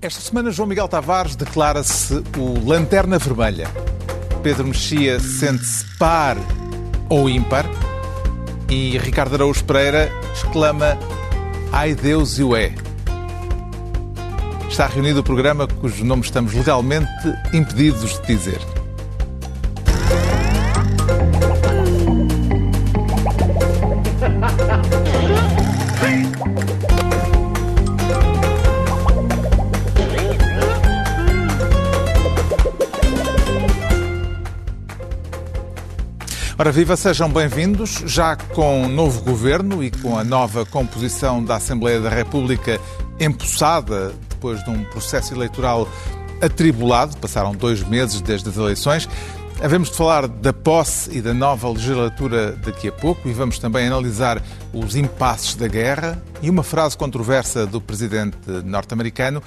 Esta semana, João Miguel Tavares declara-se o Lanterna Vermelha. Pedro Mexia sente-se par ou ímpar. E Ricardo Araújo Pereira exclama: Ai Deus e o é. Está reunido o programa cujo nome estamos legalmente impedidos de dizer. Ora viva, sejam bem-vindos. Já com o novo governo e com a nova composição da Assembleia da República empossada depois de um processo eleitoral atribulado, passaram dois meses desde as eleições. Havemos de falar da posse e da nova legislatura daqui a pouco e vamos também analisar os impasses da guerra e uma frase controversa do presidente norte-americano.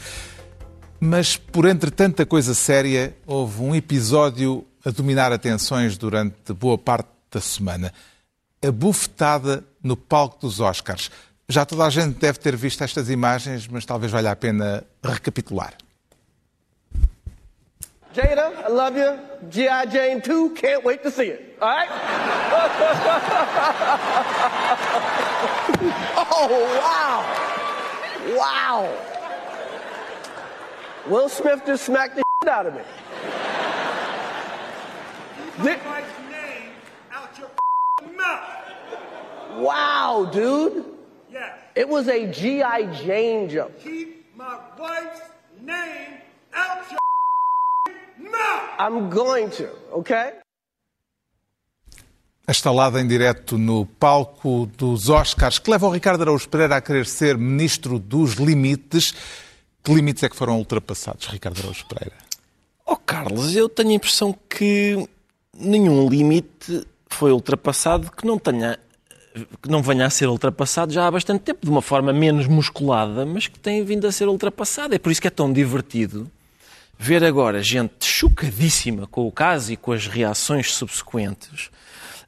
Mas, por entre tanta coisa séria, houve um episódio a dominar atenções durante boa parte da semana. A bufetada no palco dos Oscars. Já toda a gente deve ter visto estas imagens, mas talvez valha a pena recapitular. Jada, I love you. G.I. Jane 2, can't wait to see it. All right? oh, wow. Wow. Will Smith just smacked the shit out of me. Did- wife's name out your mouth. Wow, dude. Yes. It was a G.I. Jane joke. Keep my wife's name out your mouth. I'm going to, okay? A estalada em direto no palco dos Oscars, que leva o Ricardo Araújo Pereira a querer ser ministro dos limites. Que limites é que foram ultrapassados, Ricardo Araújo Pereira? Oh, Carlos, eu tenho a impressão que nenhum limite foi ultrapassado que não tenha que não venha a ser ultrapassado já há bastante tempo, de uma forma menos musculada, mas que tem vindo a ser ultrapassado. É por isso que é tão divertido ver agora gente chocadíssima com o caso e com as reações subsequentes,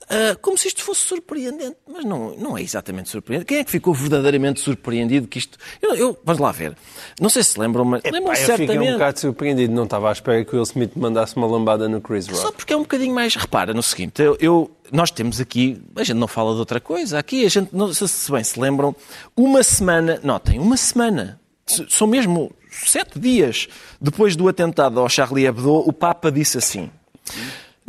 ah, como se isto fosse surpreendente. Mas não, não é exatamente surpreendente. Quem é que ficou verdadeiramente surpreendido que isto... Eu, eu- vamos lá ver. Não sei se lembram, mas lembram Pá, eu fiquei um certamente. bocado surpreendido. Não estava à espera que o Will Smith mandasse uma lambada no Chris Rock. Só porque é um bocadinho mais. Repara no seguinte, eu, eu- nós temos aqui. A gente não fala de outra coisa. Aqui a gente, não, se, se bem se lembram, uma semana. Notem, uma semana. São mesmo sete dias depois do atentado ao Charlie Hebdo, o Papa disse assim.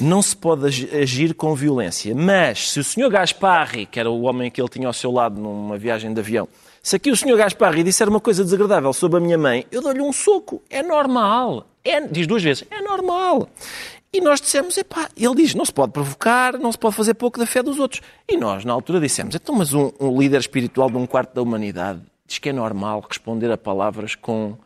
Não se pode agi- agir com violência, mas se o Sr. Gasparri, que era o homem que ele tinha ao seu lado numa viagem de avião, se aqui o Sr. Gasparri disser uma coisa desagradável sobre a minha mãe, eu dou-lhe um soco. É normal. É, diz duas vezes, é normal. E nós dissemos, epá, ele diz, não se pode provocar, não se pode fazer pouco da fé dos outros. E nós, na altura, dissemos, então, mas um, um líder espiritual de um quarto da humanidade diz que é normal responder a palavras com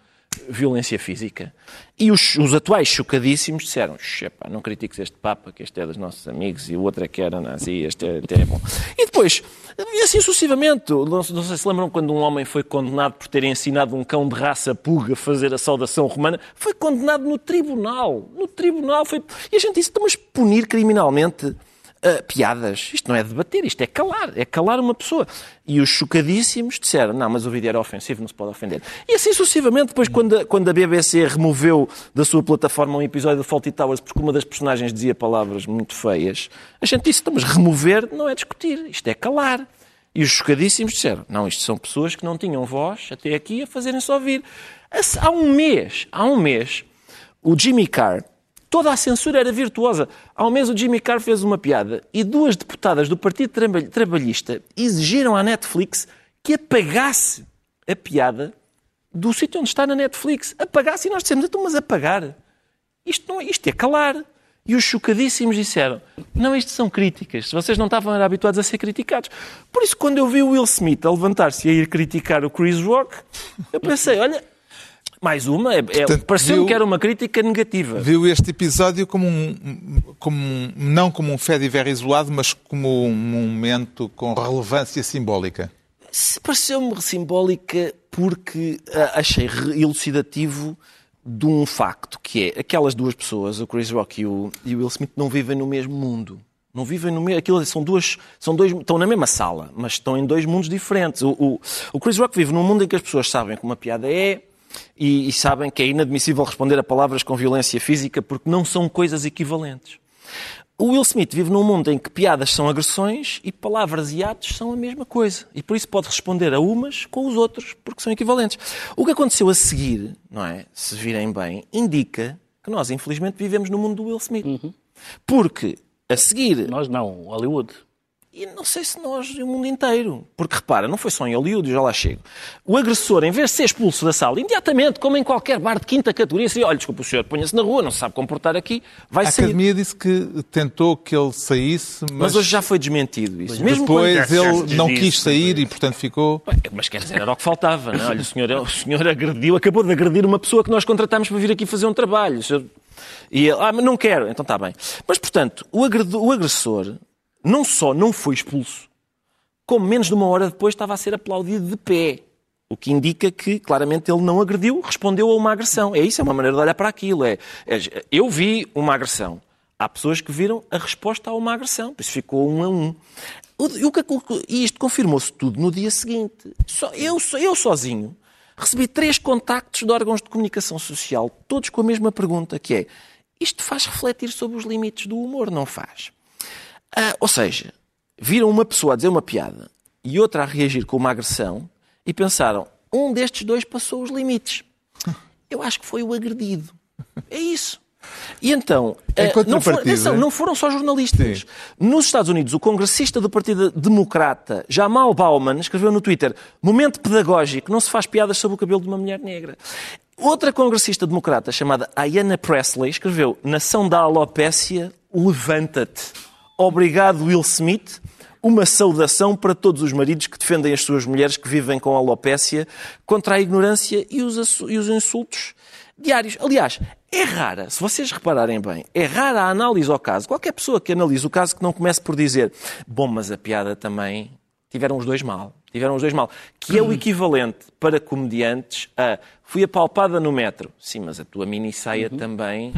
violência física. E os, os atuais chocadíssimos disseram: "Epá, não critiques este Papa, que este é dos nossos amigos, e o outro é que era nazi, este é, este é bom. E depois, e assim sucessivamente, não, não sei se lembram quando um homem foi condenado por ter ensinado um cão de raça pulga a fazer a saudação romana, foi condenado no tribunal. No tribunal. Foi... E a gente disse: "Então, mas punir criminalmente ah, piadas. Isto não é debater, isto é calar. É calar uma pessoa. E os chocadíssimos disseram, não, mas o vídeo era ofensivo, não se pode ofender. E assim sucessivamente, depois quando a, quando a BBC removeu da sua plataforma um episódio de Faulty Towers porque uma das personagens dizia palavras muito feias, a gente disse, então, mas remover não é discutir, isto é calar. E os chocadíssimos disseram, não, isto são pessoas que não tinham voz até aqui a fazerem-se ouvir. Há um mês, há um mês, o Jimmy Carr, toda a censura era virtuosa. Há um mês o Jimmy Carr fez uma piada e duas deputadas do Partido Traba- Trabalhista exigiram à Netflix que apagasse a piada do sítio onde está na Netflix. Apagasse e nós dissemos, então, mas apagar? Isto, não, isto é calar. E os chocadíssimos disseram, não, isto são críticas. Vocês não estavam habituados a ser criticados. Por isso, quando eu vi o Will Smith a levantar-se e a ir criticar o Chris Rock, eu pensei, olha, mais uma, é, é, Portanto, viu- que era uma crítica negativa. Viu este episódio como um, como um- não como um isolado, mas como um momento com relevância simbólica. Pareceu-me simbólica porque ah, achei elucidativo de um facto, que é aquelas duas pessoas, o Chris Rock e o, e o Will Smith, não vivem no mesmo mundo. Não vivem no mesmo. Aquilo são duas. São dois, estão na mesma sala, mas estão em dois mundos diferentes. O, o, o Chris Rock vive num mundo em que as pessoas sabem como uma piada é, e, e sabem que é inadmissível responder a palavras com violência física porque não são coisas equivalentes. O Will Smith vive num mundo em que piadas são agressões e palavras e atos são a mesma coisa. E por isso pode responder a umas com os outros, porque são equivalentes. O que aconteceu a seguir, não é? Se virem bem, indica que nós, infelizmente, vivemos no mundo do Will Smith. Porque a seguir Nós não, Hollywood. E não sei se nós e o mundo inteiro. Porque repara, não foi só em Hollywood, já lá chego. O agressor, em vez de ser expulso da sala, imediatamente, como em qualquer bar de quinta categoria, se olha, desculpa, o senhor ponha-se na rua, não se sabe comportar aqui, vai A sair. Academia disse que tentou que ele saísse, mas, Mas hoje já foi desmentido isso. Mesmo quando- depois ele não quis sair e, portanto, ficou. Bem, Mas quer dizer, era o que faltava, não é? Olha, o senhor, o senhor agrediu, acabou de agredir uma pessoa que nós contratámos para vir aqui fazer um trabalho. O senhor- E ele, ah, mas não quero, então está bem. Mas, portanto, o, agredo- o agressor não só não foi expulso, como menos de uma hora depois estava a ser aplaudido de pé. O que indica que, claramente, ele não agrediu, respondeu a uma agressão. É isso, é uma maneira de olhar para aquilo. É, é- eu vi uma agressão. Há pessoas que viram a resposta a uma agressão. Por isso ficou um a um. O- e isto confirmou-se tudo no dia seguinte. Só, eu, eu sozinho recebi três contactos de órgãos de comunicação social, todos com a mesma pergunta, que é isto faz refletir sobre os limites do humor, não faz? Ah, ou seja, viram uma pessoa a dizer uma piada e outra a reagir com uma agressão e pensaram, um destes dois passou os limites. Eu acho que foi o agredido. É isso. E então, Em eh, não, foram, contrapartida- atenção, não foram só jornalistas. Nos Estados Unidos, o congressista do Partido Democrata, Jamal Bauman, escreveu no Twitter: Momento pedagógico, não se faz piadas sobre o cabelo de uma mulher negra. Outra congressista democrata, chamada Ayanna Presley, escreveu: Nação da alopécia, levanta-te. Obrigado, Will Smith. Uma saudação para todos os maridos que defendem as suas mulheres que vivem com alopécia contra a ignorância e os, e os insultos diários. Aliás, é rara, se vocês repararem bem, é rara a análise ao caso. Qualquer pessoa que analise o caso que não comece por dizer bom, mas a piada também tiveram os dois mal. Tiveram os dois mal. Que é o equivalente para comediantes a fui apalpada no metro. Sim, mas a tua mini saia também.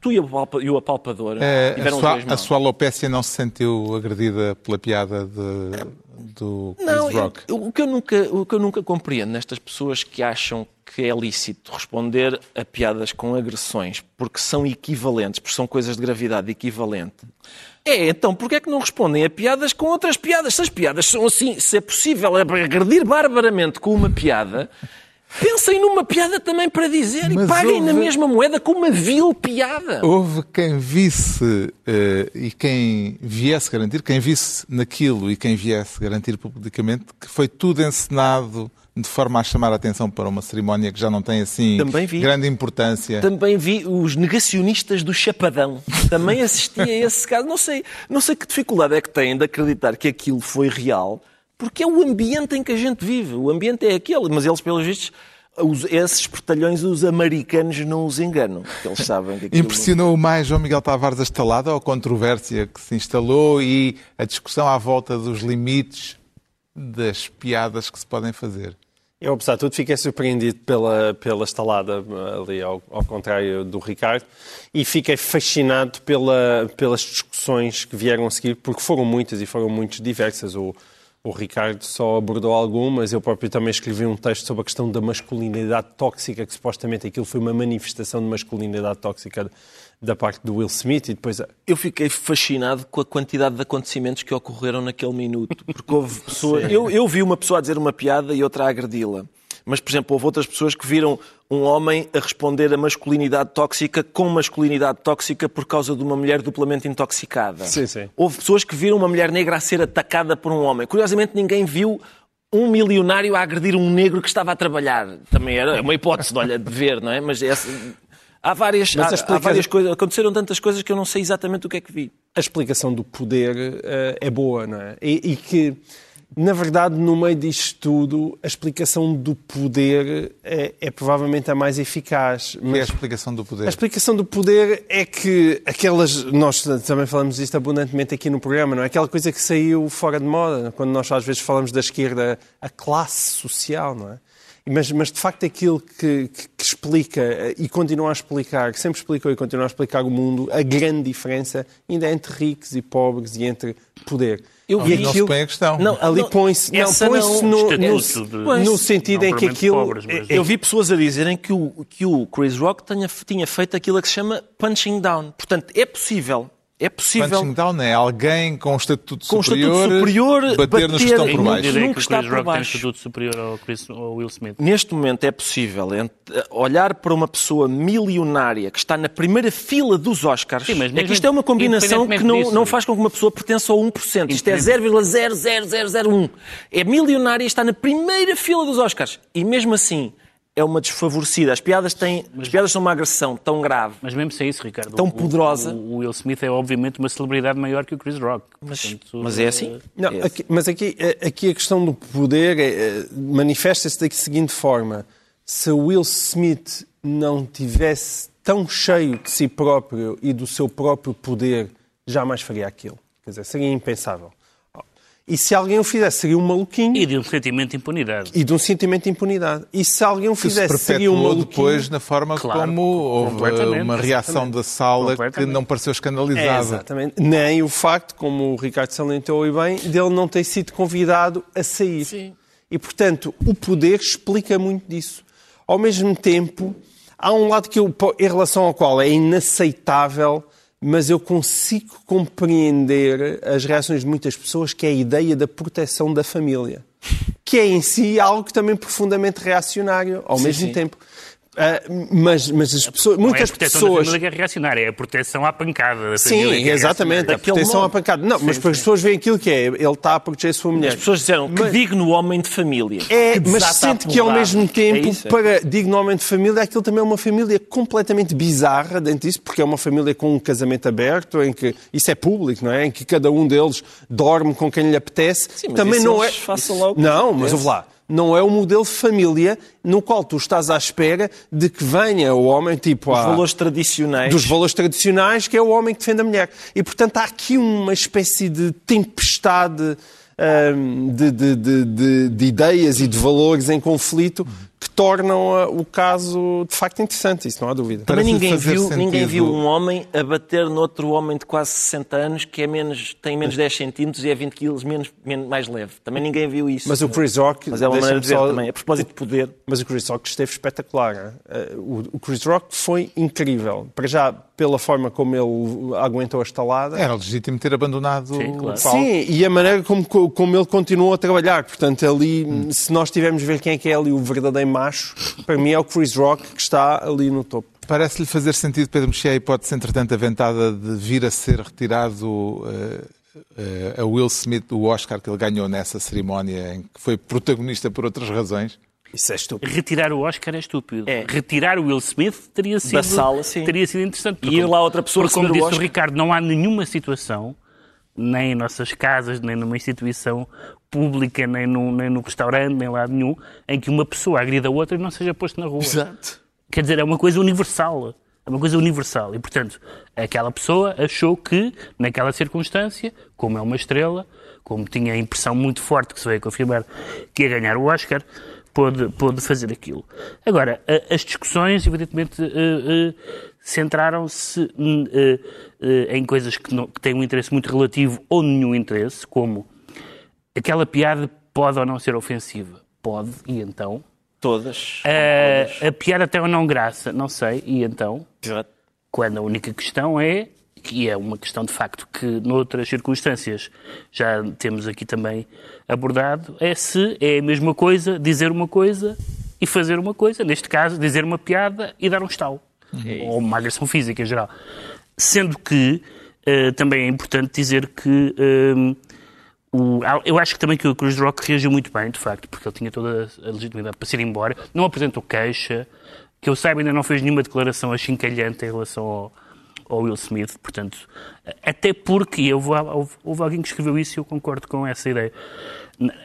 Tu e o, apalpa- e o apalpador a, tiveram os sua, dois mal. a sua alopécia não se sentiu agredida pela piada de, do Não, Chris Rock? eu- o, que eu nunca, o que eu nunca compreendo nestas pessoas que acham que é lícito responder a piadas com agressões porque são equivalentes, porque são coisas de gravidade equivalente. É, então, porquê é que não respondem a piadas com outras piadas? Se as piadas são assim, se é possível agredir barbaramente com uma piada, pensem numa piada também para dizer e Mas paguem na houve- mesma moeda com uma vil piada. Houve quem visse eh, e quem viesse garantir, quem visse naquilo e quem viesse garantir publicamente que foi tudo encenado de forma a chamar a atenção para uma cerimónia que já não tem assim grande importância. Também vi os negacionistas do Chapadão. Também assisti a esse caso. Não sei, não sei que dificuldade é que têm de acreditar que aquilo foi real, porque é o ambiente em que a gente vive. O ambiente é aquele, mas eles, pelos vistos, os- esses espertalhões, os americanos, não os enganam. Eles sabem que aquilo... Impressionou mais João Miguel Tavares a estalada ou a controvérsia que se instalou e a discussão à volta dos limites das piadas que se podem fazer? Eu, apesar de tudo, fiquei surpreendido pela, pela estalada, ali ao, ao contrário do Ricardo, e fiquei fascinado pela, pelas discussões que vieram a seguir, porque foram muitas e foram muito diversas. O, o Ricardo só abordou algumas, eu próprio também escrevi um texto sobre a questão da masculinidade tóxica, que supostamente aquilo foi uma manifestação de masculinidade tóxica da parte do Will Smith, e depois Eu fiquei fascinado com a quantidade de acontecimentos que ocorreram naquele minuto. Porque houve pessoas. Eu, eu vi uma pessoa a dizer uma piada e outra a agredi-la. Mas, por exemplo, houve outras pessoas que viram um homem a responder a masculinidade tóxica com masculinidade tóxica por causa de uma mulher duplamente intoxicada. Sim, sim. Houve pessoas que viram uma mulher negra a ser atacada por um homem. Curiosamente, ninguém viu um milionário a agredir um negro que estava a trabalhar. Também era uma hipótese de, olha, de ver, não é? Mas essa- há várias, Mas há, explica- há várias coisas. Aconteceram tantas coisas que eu não sei exatamente o que é que vi. a explicação do poder eh, é boa, não é? E, e que, na verdade, no meio disto tudo, a explicação do poder é, é provavelmente a mais eficaz. Que é a Mas explicação do poder? a explicação do poder é que aquelas. Nós também falamos disto abundantemente aqui no programa, não é? Aquela coisa que saiu fora de moda, quando nós às vezes falamos da esquerda, a classe social, não é? Mas, mas de facto aquilo que, que, que explica eh, e continua a explicar, que sempre explicou e continua a explicar o mundo, a grande diferença ainda é entre ricos e pobres e entre poder. Eu Ali vi não se põe a questão. Não, ali põe-se não, põe-se não- no, no, no sentido Não em que aquilo. pobres, mas- é- Eu vi pessoas a dizerem que o, que o Chris Rock tinha, tinha feito aquilo que se chama punching down. Portanto, é possível. É possível. Punching down é alguém com um estatuto Com um estatuto superior, superior, bater, nos que estão por baixo. Nunca que o está Chris por Rock tem baixo. estatuto superior ao, Chris, ao Will Smith. Neste momento é possível olhar para uma pessoa milionária que está na primeira fila dos Oscars. Sim, mas é que mesmo isto é uma combinação que não, independentemente não disso- faz com que uma pessoa pertença ao 1%. Isto é 0,00001. É milionária e está na primeira fila dos Oscars. E mesmo assim é uma desfavorecida. As piadas, têm, as piadas são uma agressão tão grave. Mas mesmo sem isso, Ricardo, Tão o- poderosa. O, o Will Smith é obviamente uma celebridade maior que o Chris Rock. Mas, Portanto, mas é assim. Não, É aqui- mas aqui, eh, aqui a questão do poder é, eh, manifesta-se da seguinte forma: se Will Smith não tivesse tão cheio de si próprio e do seu próprio poder, jamais faria aquilo. Quer dizer, seria impensável. E se alguém o fizesse, seria um maluquinho E de um sentimento de impunidade. e de um sentimento de impunidade. E se alguém o Que se fizesse, seria um maluquinho. depois na forma Claro, como houve completamente, uma reação da sala que não pareceu É, escandalizada. exatamente. Nem o facto, como o Ricardo salientou e bem, dele não ter sido convidado a sair. Sim. E, portanto, o poder explica muito disso. Ao mesmo tempo, há um lado que eu, em relação ao qual é inaceitável, mas eu consigo compreender as reações de muitas pessoas, que é a ideia da proteção da família. Que é em si algo também profundamente reacionário, ao mesmo sim. tempo. Ah, mas, mas as pessoas, Não é a da pessoas. família que é reacionária, é a proteção à pancada da Sim, família. que é exatamente. A proteção modo. à pancada. Não, mas as pessoas veem aquilo que é. Ele está a proteger a sua mulher. As pessoas disseram que Mas- digno homem de família. É, Que mas sente que ao mesmo tempo, É isso, é. para digno homem de família, aquilo também é uma família completamente bizarra dentro disso, porque é uma família com um casamento aberto, em que isso é público, não é? Em que cada um deles dorme com quem lhe apetece. Sim, mas também isso não é. eles façam lá o que Não, mas ouve lá. Não é o modelo de família no qual tu estás à espera de que venha o homem, tipo, Os a- valores tradicionais. dos valores tradicionais, que é o homem que defende a mulher. E, portanto, há aqui uma espécie de tempestade hum, de, de- de- de- de ideias e de valores em conflito que tornam ah, o caso, de facto, interessante. Isso não há dúvida. Também ninguém viu, sentido. ninguém viu um homem a bater noutro homem de quase 60 anos que é menos, tem menos 10 centímetros e é 20 quilos menos, menos, mais leve. Também ninguém viu isso. Mas o Chris Rock... Mas é uma maneira de só- também. A propósito de poder. Mas o Chris Rock esteve espetacular. Eh, O Chris Rock foi incrível. Para já, pela forma como ele aguentou a estalada. Era legítimo ter abandonado Sim, claro. o palco. Sim, e a maneira como, como ele continuou a trabalhar. Portanto, ali, se nós tivermos a ver quem é que é ali o verdadeiro macho, para mim é o Chris Rock que está ali no topo. Parece-lhe fazer sentido, Pedro Mexia, a hipótese, entretanto, aventada de vir a ser retirado eh, eh, a Will Smith do Oscar que ele ganhou nessa cerimónia, em que foi protagonista por outras razões. Isso é estúpido. Retirar o Oscar é estúpido. É. Retirar o Will Smith teria sido, sala, sim. teria sido interessante. E ir lá outra pessoa Porque, como o disse o Oscar. Ricardo, não há nenhuma situação, nem em nossas casas, nem numa instituição pública, nem no, nem no restaurante, nem lá nenhum, em que uma pessoa agrida a outra e não seja posto na rua. Exato. Quer dizer, é uma coisa universal. É uma coisa universal. E, portanto, aquela pessoa achou que, naquela circunstância, como é uma estrela, como tinha a impressão muito forte que se veio confirmar que ia ganhar o Oscar, pôde, pôde fazer aquilo. Agora, as discussões, evidentemente, eh, eh, centraram-se eh, em coisas que, não- que têm um interesse muito relativo ou nenhum interesse, como aquela piada pode ou não ser ofensiva. Pode, e então? Todas. A, a piada tem ou não graça, não sei, e então? Exato. Quando a única questão é, que é uma questão de facto que noutras circunstâncias já temos aqui também abordado, é se é a mesma coisa dizer uma coisa e fazer uma coisa, neste caso dizer uma piada e dar um estalo, ou uma agressão física em geral. Sendo que eh, também é importante dizer que eh, o- eu acho que também que o Chris Rock reagiu muito bem, de facto, porque ele tinha toda a legitimidade para se ir embora. Não apresentou queixa, que eu saiba ainda não fez nenhuma declaração achincalhante em relação ao, ao Will Smith, portanto, até porque houve, houve, houve alguém que escreveu isso e eu concordo com essa ideia.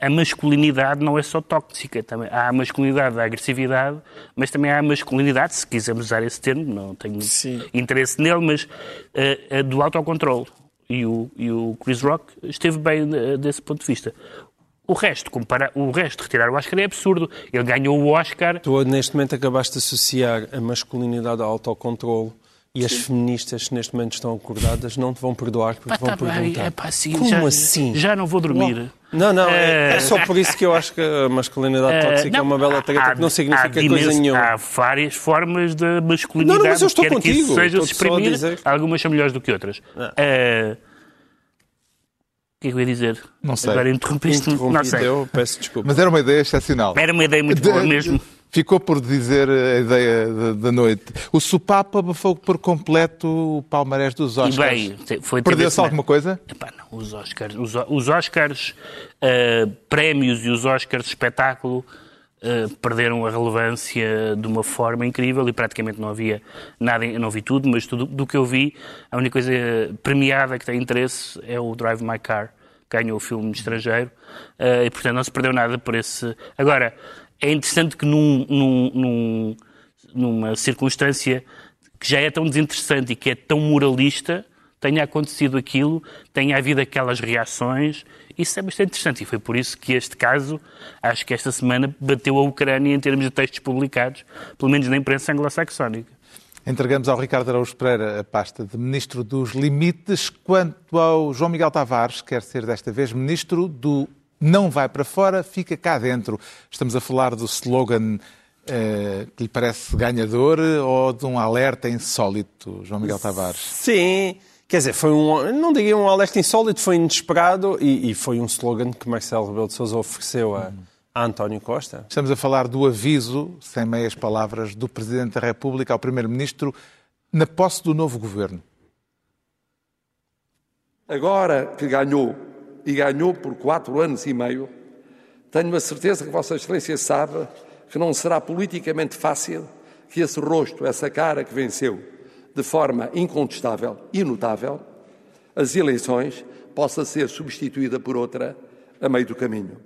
A masculinidade não é só tóxica, também há a masculinidade da agressividade, mas também há a masculinidade, se quisermos usar esse termo, não tenho Sim. interesse nele, mas eh, eh, do autocontrole. E o, e o Chris Rock esteve bem eh, desse ponto de vista. O resto, compara... o resto retirar o Oscar é absurdo. Ele ganhou o Oscar. Tu, neste momento, acabaste de associar a masculinidade ao autocontrole e as feministas que neste momento estão acordadas não te vão perdoar porque Pá, vão tá bem, perguntar. é pá, sim, Como já, assim? Já não vou dormir. Não, não, é, Eh, é só por isso que eu acho que a masculinidade Eh, tóxica é uma bela treta que não significa coisa nenhuma. Há várias formas de masculinidade. Não, não, mas eu estou quer que contigo, isso seja estou se só a exprimir. dizer. Algumas são melhores do que outras. O que é que eu ia dizer? Não sei. Agora interrompeste-me. Não Interrompi sei. eu, peço desculpa. Mas era uma ideia excepcional. Era uma ideia muito boa De- mesmo. Ficou por dizer a ideia da- noite. O sopapo abafou por completo o palmarés dos E Oscars. foi Perdeu-se alguma coisa? Epá, não, os Oscars, os, os Oscars eh, prémios e os Oscars espetáculo eh, perderam a relevância de uma forma incrível e praticamente não havia nada, não vi tudo, mas tudo do que eu vi, a única coisa premiada que tem interesse é o Drive My Car, que ganhou o filme estrangeiro, eh, e portanto não se perdeu nada por esse... Agora, é interessante que num, num- num- numa circunstância que já é tão desinteressante e que é tão moralista, tenha acontecido aquilo, tenha havido aquelas reações. Isso é bastante interessante e foi por isso que este caso, acho que esta semana, bateu a Ucrânia em termos de textos publicados, pelo menos na imprensa anglo-saxónica. Entregamos ao Ricardo Araújo Pereira a pasta de Ministro dos Limites. Quanto ao João Miguel Tavares, quer ser desta vez Ministro do Não vai para fora, fica cá dentro. Estamos a falar do slogan eh, que lhe parece ganhador ou de um alerta insólito, João Miguel Tavares? Sim, quer dizer, foi um, não diria um alerta insólito, foi inesperado e, e foi um slogan que Marcelo Rebelo de Sousa ofereceu a, a António Costa. Estamos a falar do aviso, sem meias palavras, do Presidente da República ao Primeiro-Ministro na posse do novo governo. Agora que ganhou, e ganhou por quatro anos e meio, tenho a certeza que Vossa Excelência sabe que não será politicamente fácil que esse rosto, essa cara que venceu de forma incontestável e notável, as eleições, possa ser substituída por outra a meio do caminho.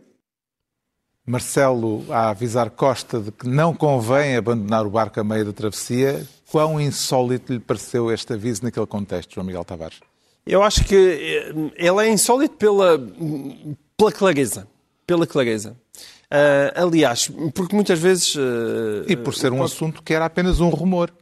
Marcelo a avisar Costa de que não convém abandonar o barco a meio da travessia. Quão insólito lhe pareceu este aviso naquele contexto, João Miguel Tavares? Eu acho que eh, ele é insólito pela, pela clareza. Pela clareza. Ah, aliás, porque muitas vezes. ah, E por ser um assunto que era apenas um rumor.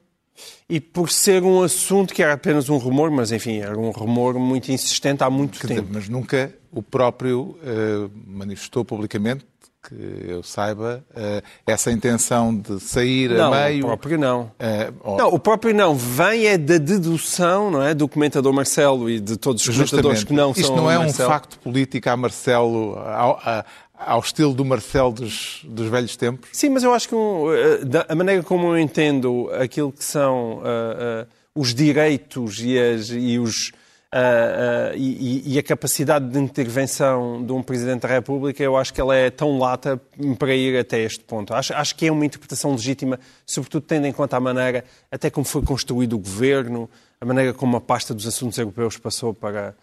e por ser um assunto que era apenas um rumor, mas enfim, era um rumor muito insistente há muito Quer dizer, tempo. mas nunca o próprio eh, manifestou publicamente, que eu saiba, eh, essa intenção de sair Não, a meio. o próprio não. eh, ó, Não, o próprio não. Vem é da dedução, não é? Do comentador Marcelo e de todos os comentadores Justamente. que não Isto são não é um Marcelo. facto político a Marcelo, ao, a- ao estilo do Marcelo dos, dos velhos tempos? Sim, mas eu acho que um, eh, a maneira como eu entendo aquilo que são ah, ah, os direitos e, as- e os, ah, ah, e, e a capacidade de intervenção de um Presidente da República, eu acho que ela é tão lata para ir até este ponto. Acho, acho que é uma interpretação legítima, sobretudo tendo em conta a maneira, até como foi construído o governo, a maneira como a pasta dos assuntos europeus passou para,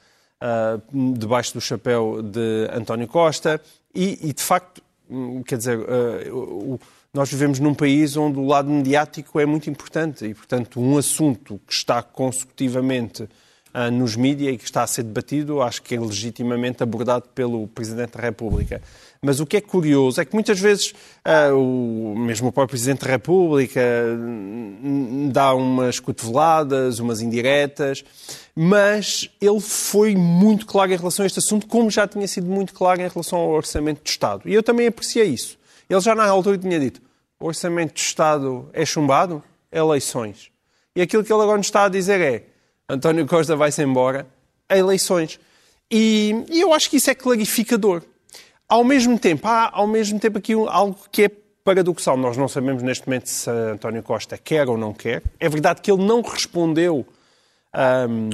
ah, debaixo do chapéu de António Costa e, e, de facto, hum, quer dizer, o- nós vivemos num país onde o lado mediático é muito importante e, portanto, um assunto que está consecutivamente ah, nos mídias e que está a ser debatido, acho que é legitimamente abordado pelo Presidente da República. Mas o que é curioso é que muitas vezes ah, o, mesmo o próprio Presidente da República hum, dá umas cotoveladas, umas indiretas, mas ele foi muito claro em relação a este assunto, como já tinha sido muito claro em relação ao Orçamento de Estado. E eu também apreciei isso. Ele já na altura tinha dito: o Orçamento de Estado é chumbado, eleições. E aquilo que ele agora nos está a dizer é: António Costa vai-se embora, eleições. E, e eu acho que isso é clarificador. Ao mesmo tempo, há ao mesmo tempo aqui um- algo que é paradoxal. Nós não sabemos neste momento se António Costa quer ou não quer. É verdade que ele não respondeu ahm,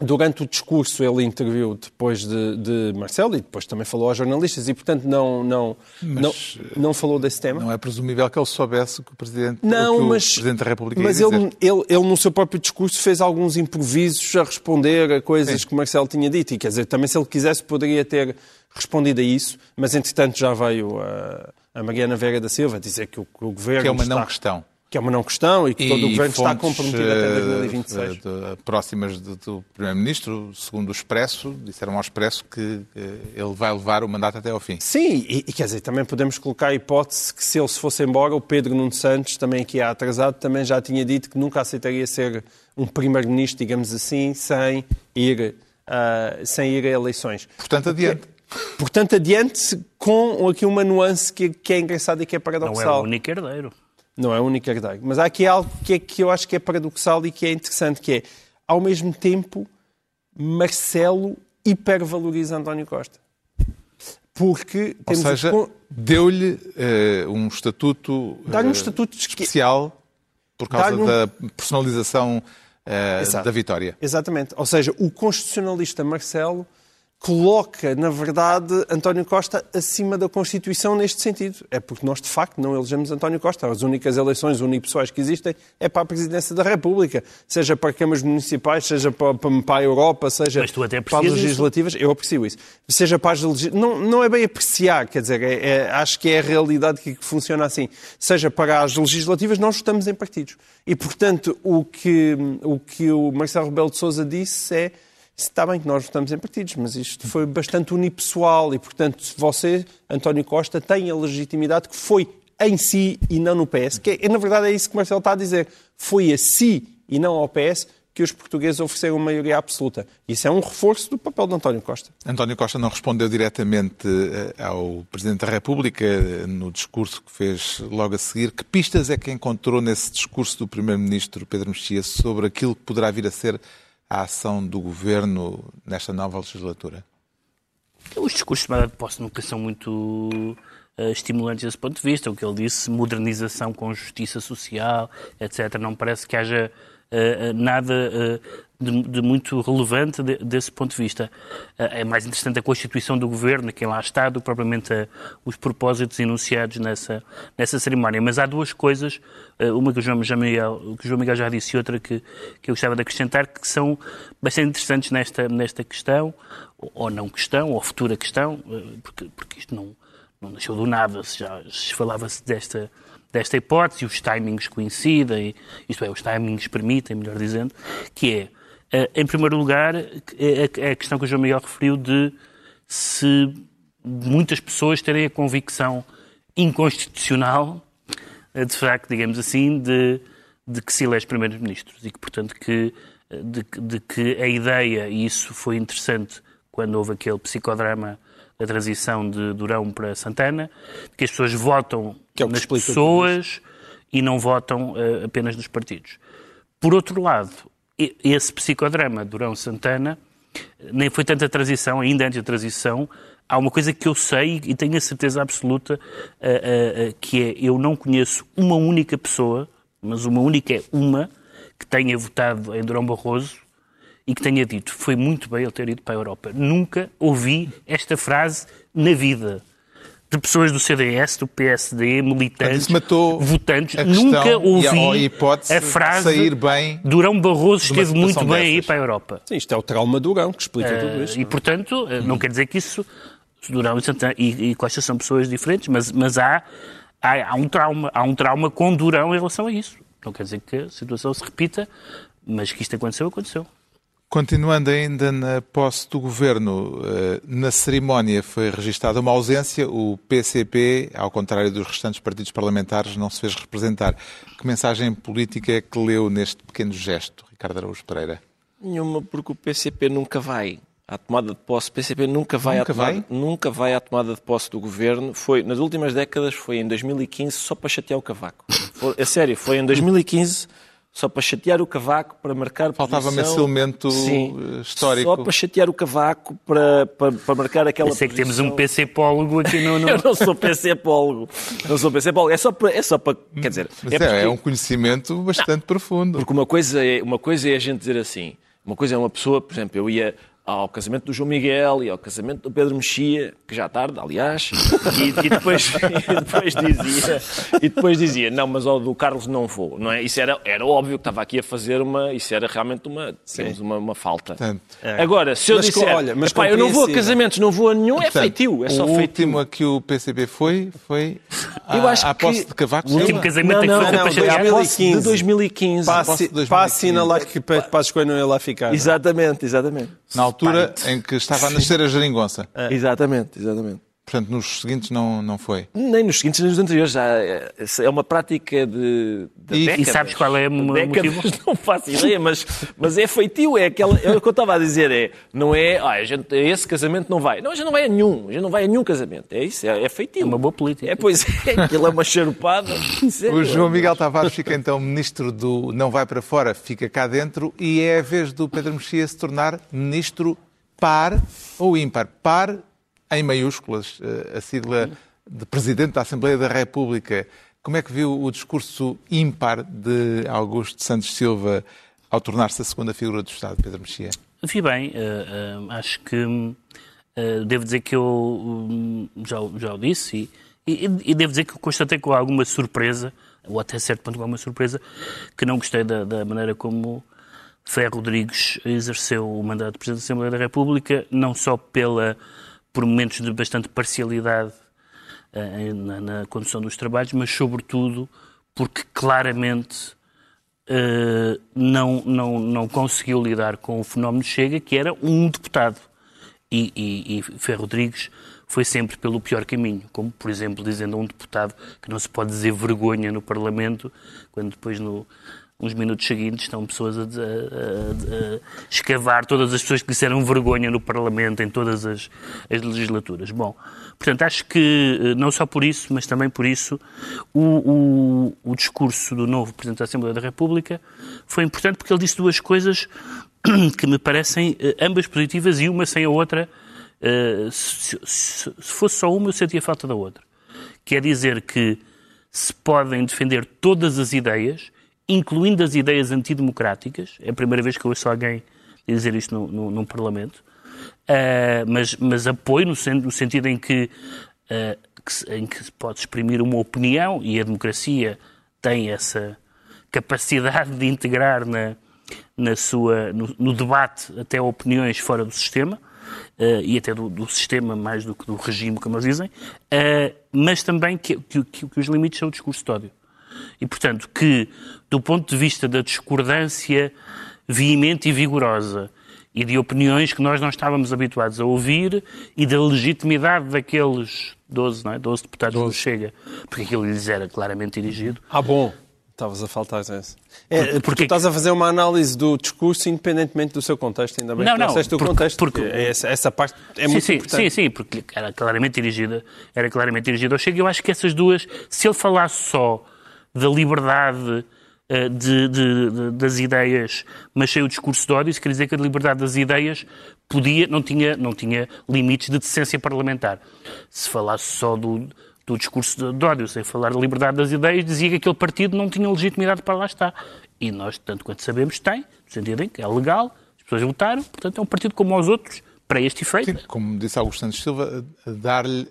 durante o discurso. Ele interviu depois de, de Marcelo e depois também falou aos jornalistas e, portanto, não, não, não, não falou desse tema. Não é presumível que ele soubesse que o Presidente, Não, o mas, Presidente da República mas ia ele, dizer. ele, ele, no seu próprio discurso, fez alguns improvisos a responder a coisas Sim. que Marcelo tinha dito. E quer dizer, também se ele quisesse, poderia ter respondido a isso, mas entretanto já veio a, a Mariana Vera da Silva dizer que o, que o governo. Que é uma está, não questão. Que é uma não questão e que todo o Governo está comprometido até eh, 2026. de- de- próximas de- do Primeiro-Ministro, segundo o Expresso, disseram ao Expresso que eh, ele vai levar o mandato até ao fim. Sim, e, e quer dizer, também podemos colocar a hipótese que se ele se fosse embora, o Pedro Nuno Santos, também aqui há atrasado, também já tinha dito que nunca aceitaria ser um primeiro-ministro, digamos assim, sem ir, ah, sem ir a eleições. Portanto, adiante. Portanto, adiante com aqui uma nuance que, que é engraçada e que é Não é paradoxal. o único herdeiro. Não é o único herdeiro. Mas há aqui algo que, é, que eu acho que é paradoxal e que é interessante, que é, ao mesmo tempo, Marcelo hipervaloriza António Costa. Porque Ou seja, deu-lhe eh, um estatuto, um eh, estatuto especial por causa um- da personalização Exato. da vitória. Exatamente. Ou seja, o constitucionalista Marcelo coloca, na verdade, António Costa acima da Constituição neste sentido. É porque nós, de facto, não elegemos António Costa. As únicas eleições unipessoais que existem é para a presidência da República, seja para câmaras municipais, seja para, para, a Europa, seja para as aprecias isso. legislativas. Eu aprecio isso. Seja para as não, não é bem apreciar, quer dizer, é- é- acho que é a realidade que, que funciona assim. Seja para as legislativas, nós votamos em partidos. E, portanto, o que o, que o Marcelo Rebelo de Sousa disse é Está bem que nós votamos em partidos, mas isto foi bastante unipessoal e, portanto, você, António Costa, tem a legitimidade que foi em si e não no PS. Que é, na verdade é isso que Marcelo está a dizer. Foi a si e não ao PS que os portugueses ofereceram maioria absoluta. Isso é um reforço do papel de António Costa. António Costa não respondeu diretamente eh, ao Presidente da República eh, no discurso que fez logo a seguir. Que pistas é que encontrou nesse discurso do Primeiro-Ministro Pedro Mexia sobre aquilo que poderá vir a ser a ação do Governo nesta nova legislatura? Os discursos de posse nunca são muito eh, estimulantes desse ponto de vista. O que ele disse, modernização com justiça social, etc. Não parece que haja eh, nada de, de muito relevante de- desse ponto de vista. Eh, é mais interessante a constituição do governo, quem lá está, do que propriamente eh, os propósitos enunciados nessa, nessa cerimónia. Mas há duas coisas, eh, uma que o João, Miguel, que o João Miguel já disse e outra que, que eu gostava de acrescentar, que são bastante interessantes nesta, nesta questão, ou- não questão, ou futura questão, porque, porque isto não, não nasceu do nada, se já se falava-se desta, desta hipótese, os timings coincidem, isto é, os timings permitem, melhor dizendo, que é, em primeiro lugar, é a- é a questão que o João Miguel referiu de se muitas pessoas terem a convicção inconstitucional, eh, de facto, digamos assim, de, de que se elege primeiros ministros e que, portanto, que, eh, de, de que a ideia, e isso foi interessante quando houve aquele psicodrama da transição de Durão para Santana, de que as pessoas votam é nas pessoas e não votam eh, apenas nos partidos. Por outro lado, esse psicodrama Durão-Santana nem foi tanta transição, ainda antes da transição, há uma coisa que eu sei e tenho a certeza absoluta, eh, eh, eh, que é, eu não conheço uma única pessoa, mas uma única é uma, que tenha votado em Durão Barroso e que tenha dito, foi muito bem ele ter ido para a Europa. Nunca ouvi esta frase na vida. De pessoas do CDS, do PSD, militantes, matou votantes, nunca e a- ouvi a hipótese a frase sair bem Durão Barroso esteve muito bem aí dessas. para a Europa. Sim, isto é o trauma Durão que explica tudo Eh, isto. e, portanto, eh, não quer dizer que isso, Durão e, Santana, e, e Costa são pessoas diferentes, mas, mas há, há, há um trauma, há um trauma com Durão em relação a isso. Não quer dizer que a situação se repita, mas que isto aconteceu, aconteceu. Continuando ainda na posse do governo, eh, na cerimónia foi registada uma ausência. O PCP, ao contrário dos restantes partidos parlamentares, não se fez representar. Que mensagem política é que leu neste pequeno gesto, Ricardo Araújo Pereira? Nenhuma, porque o PCP nunca vai à tomada de posse. O PCP nunca vai, Nunca à, tomada, vai? nunca vai à tomada de posse do governo. Foi, nas últimas décadas, foi em 2015 só para chatear o cavaco. Foi, é sério, foi em 2015 só para chatear o cavaco, para marcar Faltava-me posição. esse elemento, Sim, eh, histórico. Só para chatear o cavaco, para, para, para marcar aquela Eu sei que temos um posição. PCpólogo aqui no... no... Eu não sou PCpólogo. Não sou PCpólogo. É só para... É só para quer dizer... Mas é é, porque- é um conhecimento bastante profundo. porque uma coisa, é, uma coisa é a gente dizer assim, uma coisa é uma pessoa, por exemplo, eu ia ao casamento do João Miguel e ao casamento do Pedro Mexia, que já tarde, aliás, e, e depois, e depois dizia, e depois dizia, não, mas ao do Carlos não vou, não é? Isso era, era óbvio que estava aqui a fazer uma, isso era realmente uma, temos uma, uma falta. Portanto, Agora, se eu Mas, disser, olha, mas "Epá, eu não vou a compreensível." casamentos, não vou a nenhum, é portanto, feitio, é só o feitio. último a que o PCB foi, foi à, Eu acho à posse que- de Cavaco O último casamento que Não, foi não, não, chatear. dois mil- Posse de 2015. Para, 2015. para assinalar que Pedro Passos Coelho não ia lá ficar. Exatamente, exatamente. Na altura em que estava a nascer a geringonça. Exatamente, exatamente. Portanto, nos seguintes não, não foi. Nem nos seguintes, nem nos anteriores. Já é é uma prática de, de E- e décadas. sabes qual é o motivo? Não faço ideia, mas, mas é feitio. É, aquela, é o que eu estava a dizer. É, não é, ah, a gente, esse casamento não vai. Não, a gente não vai a nenhum. A gente não vai a nenhum casamento. É isso, é, é feitio. É uma boa política. É, pois é, aquilo é uma charupada. O João Miguel Tavares fica então ministro do Não Vai para Fora, fica cá dentro, e é a vez do Pedro Mexia se tornar ministro par ou ímpar. Par em maiúsculas, eh, a sigla de Presidente da Assembleia da República. Como é que viu o discurso ímpar de Augusto Santos Silva ao tornar-se a segunda figura do Estado, Pedro Mexia? Vi bem, eh, eh, acho que eh, devo dizer que eu hum, já, já o disse e, e, e devo dizer que constatei com alguma surpresa, ou até certo ponto com alguma surpresa, que não gostei da, da maneira como Ferro Rodrigues exerceu o mandato de Presidente da Assembleia da República, não só pela, por momentos de bastante parcialidade eh, na, na condução dos trabalhos, mas sobretudo porque claramente eh, não, não, não conseguiu lidar com o fenómeno Chega, que era um deputado. E, e, e Rodrigues foi sempre pelo pior caminho, como, por exemplo, dizendo a um deputado que não se pode dizer vergonha no Parlamento, quando depois, no, uns minutos seguintes, estão pessoas a, a- a- a escavar todas as pessoas que disseram vergonha no Parlamento em todas as, as legislaturas. Bom, portanto, acho que eh, não só por isso, mas também por isso, o, o, o discurso do novo Presidente da Assembleia da República foi importante porque ele disse duas coisas que me parecem eh, ambas positivas e uma sem a outra. eh, se, se- se fosse só uma, eu sentia falta da outra. Que é dizer que se podem defender todas as ideias, incluindo as ideias antidemocráticas. É a primeira vez que ouço alguém dizer isto no, no, num Parlamento. Uh, mas, mas apoio no, no sentido em que, uh, que se- em que se pode exprimir uma opinião e a democracia tem essa capacidade de integrar na, na sua, no, no debate até opiniões fora do sistema uh, e até do, do sistema mais do que do regime, como eles dizem, mas também que, que- que os limites são o discurso de ódio. E, portanto, que, do ponto de vista da discordância veemente e vigorosa e de opiniões que nós não estávamos habituados a ouvir e da legitimidade daqueles 12, não é? 12 deputados do Chega, porque aquilo lhes era claramente dirigido, Ah, bom. Estavas a faltar esse. É, porque porque- tu estás a fazer uma análise do discurso independentemente do seu contexto, ainda bem Não, que não, trouxeste o contexto. porque- essa, essa parte é sim, muito sim, importante. Sim, sim, porque era claramente dirigida, era claramente dirigida ao Chega. Eu acho que essas duas, se ele falasse só da liberdade eh, de- de- de- das ideias, mas sem o discurso de ódio, isso quer dizer que a liberdade das ideias podia, não tinha, não tinha limites de decência parlamentar. Se falasse só do, do discurso de, ódio, sem falar da liberdade das ideias, dizia que aquele partido não tinha legitimidade para lá estar. E nós, tanto quanto sabemos, tem, no sentido em que é legal, as pessoas votaram, portanto é um partido como os outros, para este efeito. Sim, como disse Augusto Santos Silva, dar-lhe eh,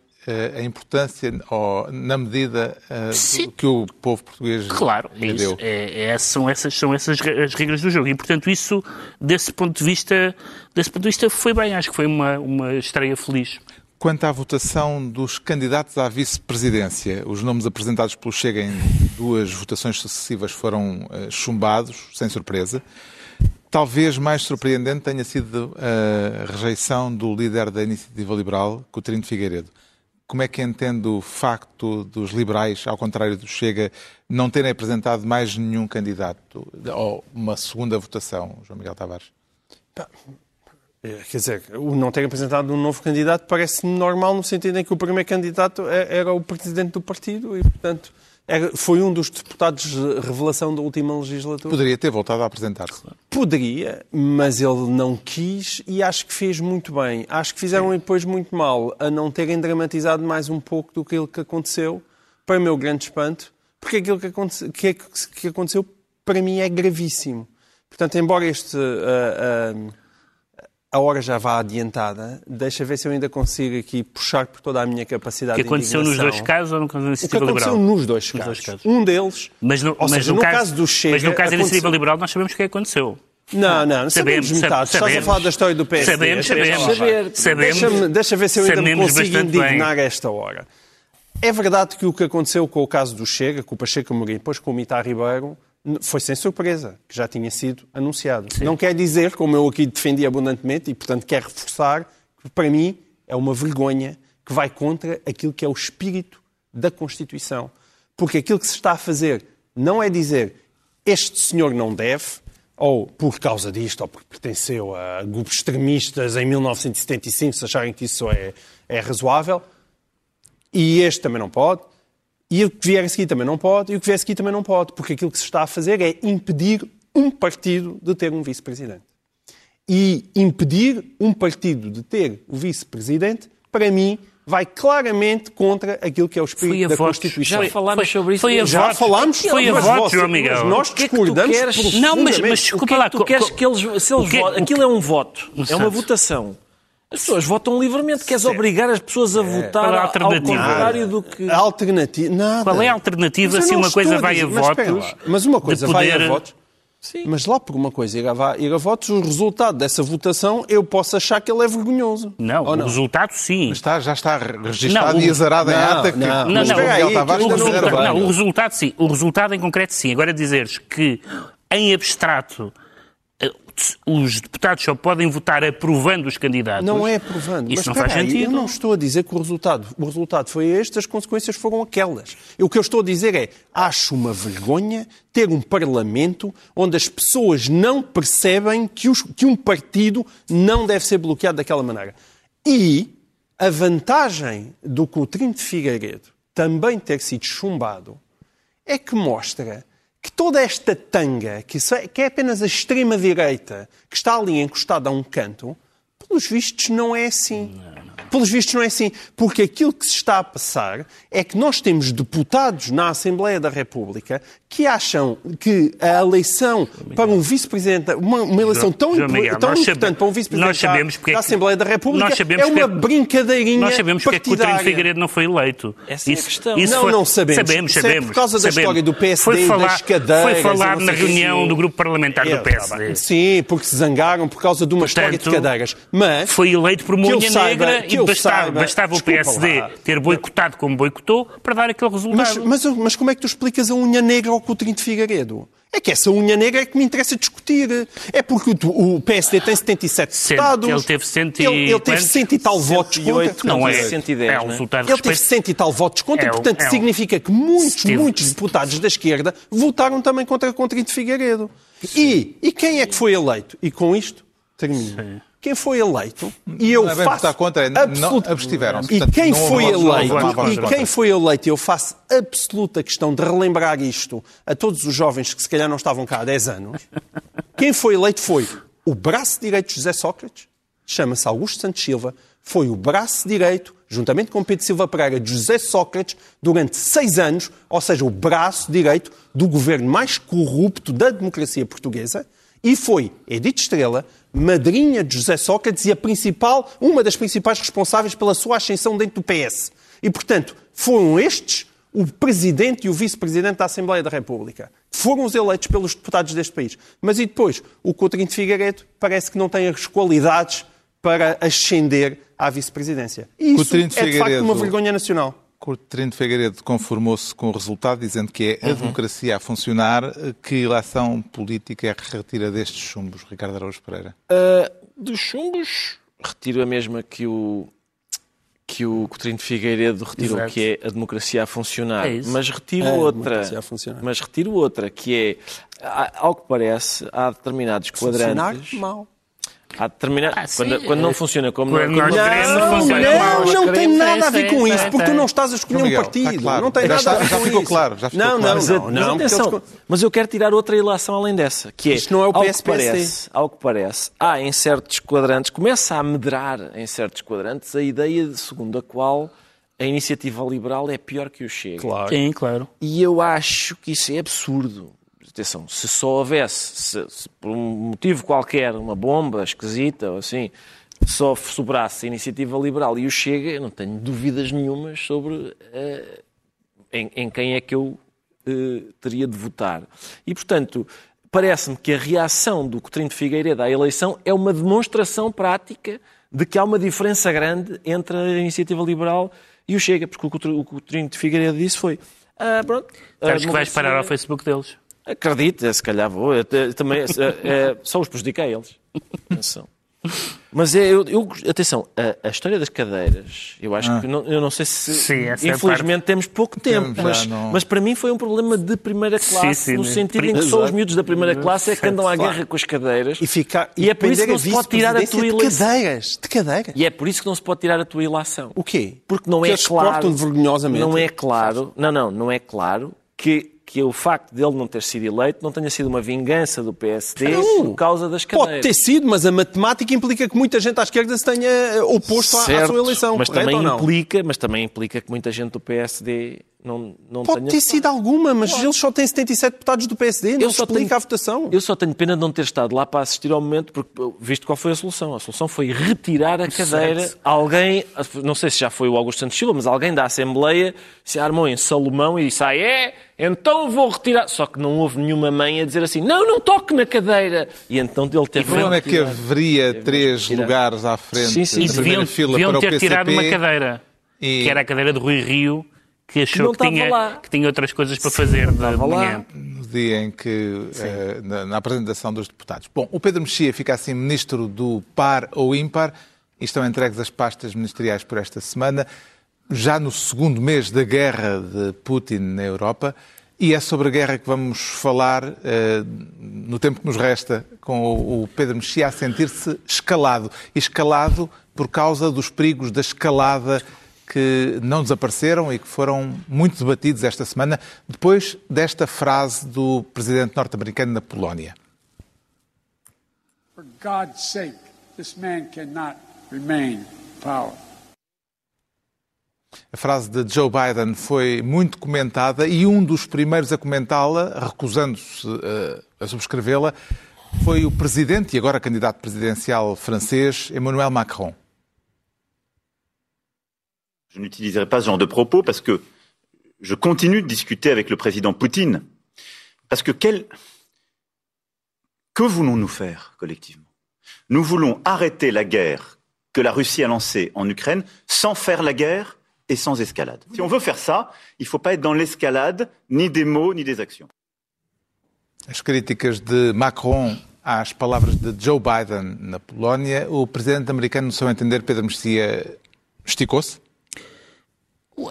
a importância ou, na medida eh, do que o povo português Claro, é lhe isso. deu. É, é- são essas, são essas as regras do jogo. E, portanto, isso, desse ponto de vista, desse ponto de vista foi bem. Acho que foi uma, uma estreia feliz. Quanto à votação dos candidatos à vice-presidência, os nomes apresentados pelo Chega em duas votações sucessivas foram eh, chumbados, sem surpresa. Talvez mais surpreendente tenha sido a rejeição do líder da Iniciativa Liberal, Coutinho de Figueiredo. Como é que entende o facto dos liberais, ao contrário do Chega, não terem apresentado mais nenhum candidato ou uma segunda votação, João Miguel Tavares? É, Quer dizer, o não ter apresentado um novo candidato parece-me normal no sentido em que o primeiro candidato é- era o presidente do partido e, portanto, foi um dos deputados de revelação da última legislatura. Poderia ter voltado a apresentar-se. Poderia, mas ele não quis e acho que fez muito bem. Acho que fizeram depois muito mal a não terem dramatizado mais um pouco do que aquilo que aconteceu, para o meu grande espanto, porque aquilo que, aconte- que, é que- que aconteceu para mim é gravíssimo. Portanto, embora este, ah, ah, a hora já vá adiantada, deixa ver se eu ainda consigo aqui puxar por toda a minha O capacidade que de aconteceu nos dois casos ou no caso da O que iniciativa aconteceu liberal? nos dois, Nos casos. dois casos. Um deles, Mas no, ou mas seja, no, no caso, caso do Chega, mas no caso da iniciativa liberal nós sabemos o que aconteceu. Não, não, sabemos, metade. Estás a falar da história do PSD. Sabemos, Deixa- sabemos. Sabemos. Deixa-me deixa ver se eu ainda me Sabemos consigo bem. indignar a esta hora. É verdade que o que aconteceu com o caso do Chega, com o Pacheco Amorim, depois com o Mitar Ribeiro, foi sem surpresa, que já tinha sido anunciado. Não quer dizer, como eu aqui defendi abundantemente, e portanto quero reforçar, que para mim é uma vergonha que vai contra aquilo que é o espírito da Constituição. Porque aquilo que se está a fazer não é dizer este senhor não deve, ou por causa disto, ou porque pertenceu a grupos extremistas em 1975, se acharem que isso é, é razoável, e este também não pode, e o que vier a seguir também não pode, e o que vier a seguir também não pode, porque aquilo que se está a fazer é impedir um partido de ter um vice-presidente. E impedir um partido de ter o vice-presidente, para mim, vai claramente contra aquilo que é o Foi espírito a da votos. Constituição. Já falámos sobre isso. foi a Já votos. falámos Foi a mas votos, você- Miguel. mas nós O que é que tu discordamos queres? Não, mas, mas desculpa O que é lá. que tu queres que eles, se eles votem? o Aquilo é um voto, é uma votação. As pessoas votam livremente, queres obrigar as pessoas a votar é a ao alternativa? contrário do que... A alternativa, nada. Qual é a alternativa se uma coisa vai dizer- a mas votos? lá. Mas uma coisa de vai a poder- votos. Mas lá por uma coisa ir a, ir a votos, o resultado dessa votação, eu posso achar que ele é vergonhoso. Não, o resultado sim. Mas está, já está registado Não, o- e azarado em Não, ata que não, Não, não, aí, o não não o resultado sim. O resultado em concreto sim. Agora dizeres que em abstrato os deputados só podem votar aprovando os candidatos. Não é aprovando. Isso Mas não faz aí, sentido. Eu não estou a dizer que o resultado, o resultado foi este, as consequências foram aquelas. O que eu estou a dizer é, acho uma vergonha ter um Parlamento onde as pessoas não percebem que, os- que um partido não deve ser bloqueado daquela maneira. E a vantagem do Coutinho de Figueiredo também ter sido chumbado é que mostra que toda esta tanga, que é- que é apenas a extrema-direita, que está ali encostada a um canto, pelos vistos não é assim. Pelos vistos não é assim. Porque aquilo que se está a passar é que nós temos deputados na Assembleia da República que acham que a eleição para um vice-presidente, uma, uma eleição tão, Miguel, tão importante para um vice-presidente nós sabemos da, porque é da que- Assembleia da República nós sabemos é uma porque- brincadeirinha Nós sabemos porque é que o partidária. Figueiredo não foi eleito. Essa é a questão. Não, foi- não sabemos. Sabemos, Isso é sabemos. por causa da sabemos. história do PSD foi e falar, das cadeiras Foi e falar na reunião do grupo parlamentar É, do PSD. tá bem. Sim, porque se zangaram por causa de uma história de Portanto, cadeiras. Mas Foi eleito por saiba- negra que eu bastava, saiba- bastava o PSD lá. ter boicotado como boicotou para dar aquele resultado. Mas, mas, mas como é que tu explicas a unha negra ao Coutinho de Figueiredo? É que essa unha negra é que me interessa discutir. É porque o, PSD tem 77 Cento- deputados. ele teve cento e Ele, ele teve? 100 e tal votos contra. não é, 110, é um né? resultado Ele teve 100 e tal votos contra, É um- portanto é um- significa que muitos, Steve. muitos deputados da esquerda votaram também contra Coutinho de Figueiredo. E, e quem é que foi eleito? E com isto termino. Quem foi eleito, e eu Não é faço contra, é não- abstiveram-se. E quem não foi eleito, e quem foi eleito, eu faço absoluta questão de relembrar isto a todos os jovens que se calhar não estavam cá há 10 anos. Quem foi eleito foi o braço direito de José Sócrates, chama-se Augusto Santos Silva, foi o braço direito, juntamente com Pedro Silva Pereira, de José Sócrates, durante seis anos, ou seja, o braço direito do governo mais corrupto da democracia portuguesa, e foi Edith Estrela, madrinha de José Sócrates e a principal, uma das principais responsáveis pela sua ascensão dentro do PS. E, portanto, foram estes o presidente e o vice-presidente da Assembleia da República. Foram os eleitos pelos deputados deste país. Mas e depois? O Coutinho de Figueiredo parece que não tem as qualidades para ascender à vice-presidência. E Isso Coutinho é, de facto, uma vergonha nacional. Coutinho de Figueiredo conformou-se com o resultado, dizendo que Uhum. é a democracia a funcionar. Que ilação política é que retira destes chumbos, Ricardo Araújo Pereira? Uh, dos chumbos, retiro a mesma que o que o Coutinho de Figueiredo retirou, Exato. que é a democracia a funcionar. É isso. mas retiro É a outra, democracia a funcionar. mas retiro outra, que é, ao que parece, há determinados Funcionar quadrantes... mal. Há determina... Ah, quando, quando não funciona como Quando nós queremos, Não, funciona não, mal. não tem nada a ver com isso, porque tu não estás a escolher João um Miguel, partido. claro. Não tem Já nada está- a ver já com ficou isso. claro, já ficou não, claro. não, Mas, não, mas não, porque atenção, eles- mas eu quero tirar outra ilação além dessa, que é, Isto não é o ao, que parece, ao que parece, há em certos quadrantes, começa a medrar em certos quadrantes a ideia de, segundo a qual a iniciativa liberal é pior que o Chega. Claro. Sim, claro. E eu acho que isso é absurdo. Atenção, se só houvesse, se, se por um motivo qualquer, uma bomba esquisita ou assim, só sobrasse a iniciativa liberal e o Chega, eu não tenho dúvidas nenhumas sobre eh, em, em quem é que eu eh, teria de votar. E, portanto, parece-me que a reação do Coutinho de Figueiredo à eleição é uma demonstração prática de que há uma diferença grande entre a iniciativa liberal e o Chega, porque o que o Coutinho de Figueiredo disse foi ah, pronto, Sabes que vais parar ao Facebook deles. Acredito, se calhar vou. Eu também, é, é, só os prejudiquei eles. Atenção. Mas é, eu, eu- atenção, a, a história das cadeiras, eu acho que não, eu não sei se. Sim, é infelizmente temos pouco tempo, Temos, mas, não- mas para mim foi um problema de primeira classe, sim, no sim. sentido em que só os miúdos da primeira classe é que andam à guerra com as cadeiras. E, ficar, E é por isso que não se pode tirar a tua de eleição. cadeiras. De cadeiras. E é por isso que não se pode tirar a tua ilação. O quê? Porque não Que é claro. vergonhosamente. Não é claro. Não, não, não é claro que, que o facto dele não ter sido eleito não tenha sido uma vingança do PSD Não. por causa das Pode cadeiras. ter sido, mas a matemática implica que muita gente à esquerda se tenha eh, oposto à- à, Certo, sua eleição. mas também implica, mas também implica que muita gente do PSD não, não Pode tenha ter sido alguma, mas eles só têm 77 deputados do PSD. Não Eu só explica tenho- a votação. Eu só tenho pena de não ter estado lá para assistir ao momento, porque visto qual foi a solução. A solução foi retirar a cadeira. Alguém, não sei se já foi o Augusto Santos Silva, mas alguém da Assembleia se armou em Salomão e disse: Ah, é? Então vou retirar. Só que não houve nenhuma mãe a dizer assim: Não, não toque na cadeira. E então ele O teve problema é que haveria três lugares à frente Sim, sim, E sim. deviam, fila deviam para o ter PCP. tirado uma cadeira, e- que era a cadeira de Rui Rio, que achou não que tinha, lá. que tinha outras coisas para fazer de estava lá. manhã. no dia em que, eh, na, na apresentação dos deputados. Bom, o Pedro Mexia fica assim ministro do par ou ímpar e estão entregues as pastas ministeriais por esta semana, já no segundo mês da guerra de Putin na Europa. E é sobre a guerra que vamos falar eh, no tempo que nos resta, com o, o Pedro Mexia a sentir-se escalado. Escalado por causa dos perigos da escalada que não desapareceram e que foram muito debatidos esta semana, depois desta frase do presidente norte-americano na Polónia. For God's sake, this man cannot remain in power. A frase de Joe Biden foi muito comentada e um dos primeiros a comentá-la, recusando-se eh, a subscrevê-la, foi o presidente e agora candidato presidencial francês, Emmanuel Macron. Je n'utiliserai pas ce genre de propos parce que je continue de discuter avec le président Poutine. Parce que quel... que voulons-nous faire collectivement Nous voulons arrêter la guerre que la Russie a lancée en Ukraine sans faire la guerre et sans escalade. Si on veut faire ça, il ne faut pas être dans l'escalade, ni des mots, ni des actions. As críticas de Macron às palavras de Joe Biden na Polónia, o presidente americano, no seu entender, Pedro Mexia, esticou-se?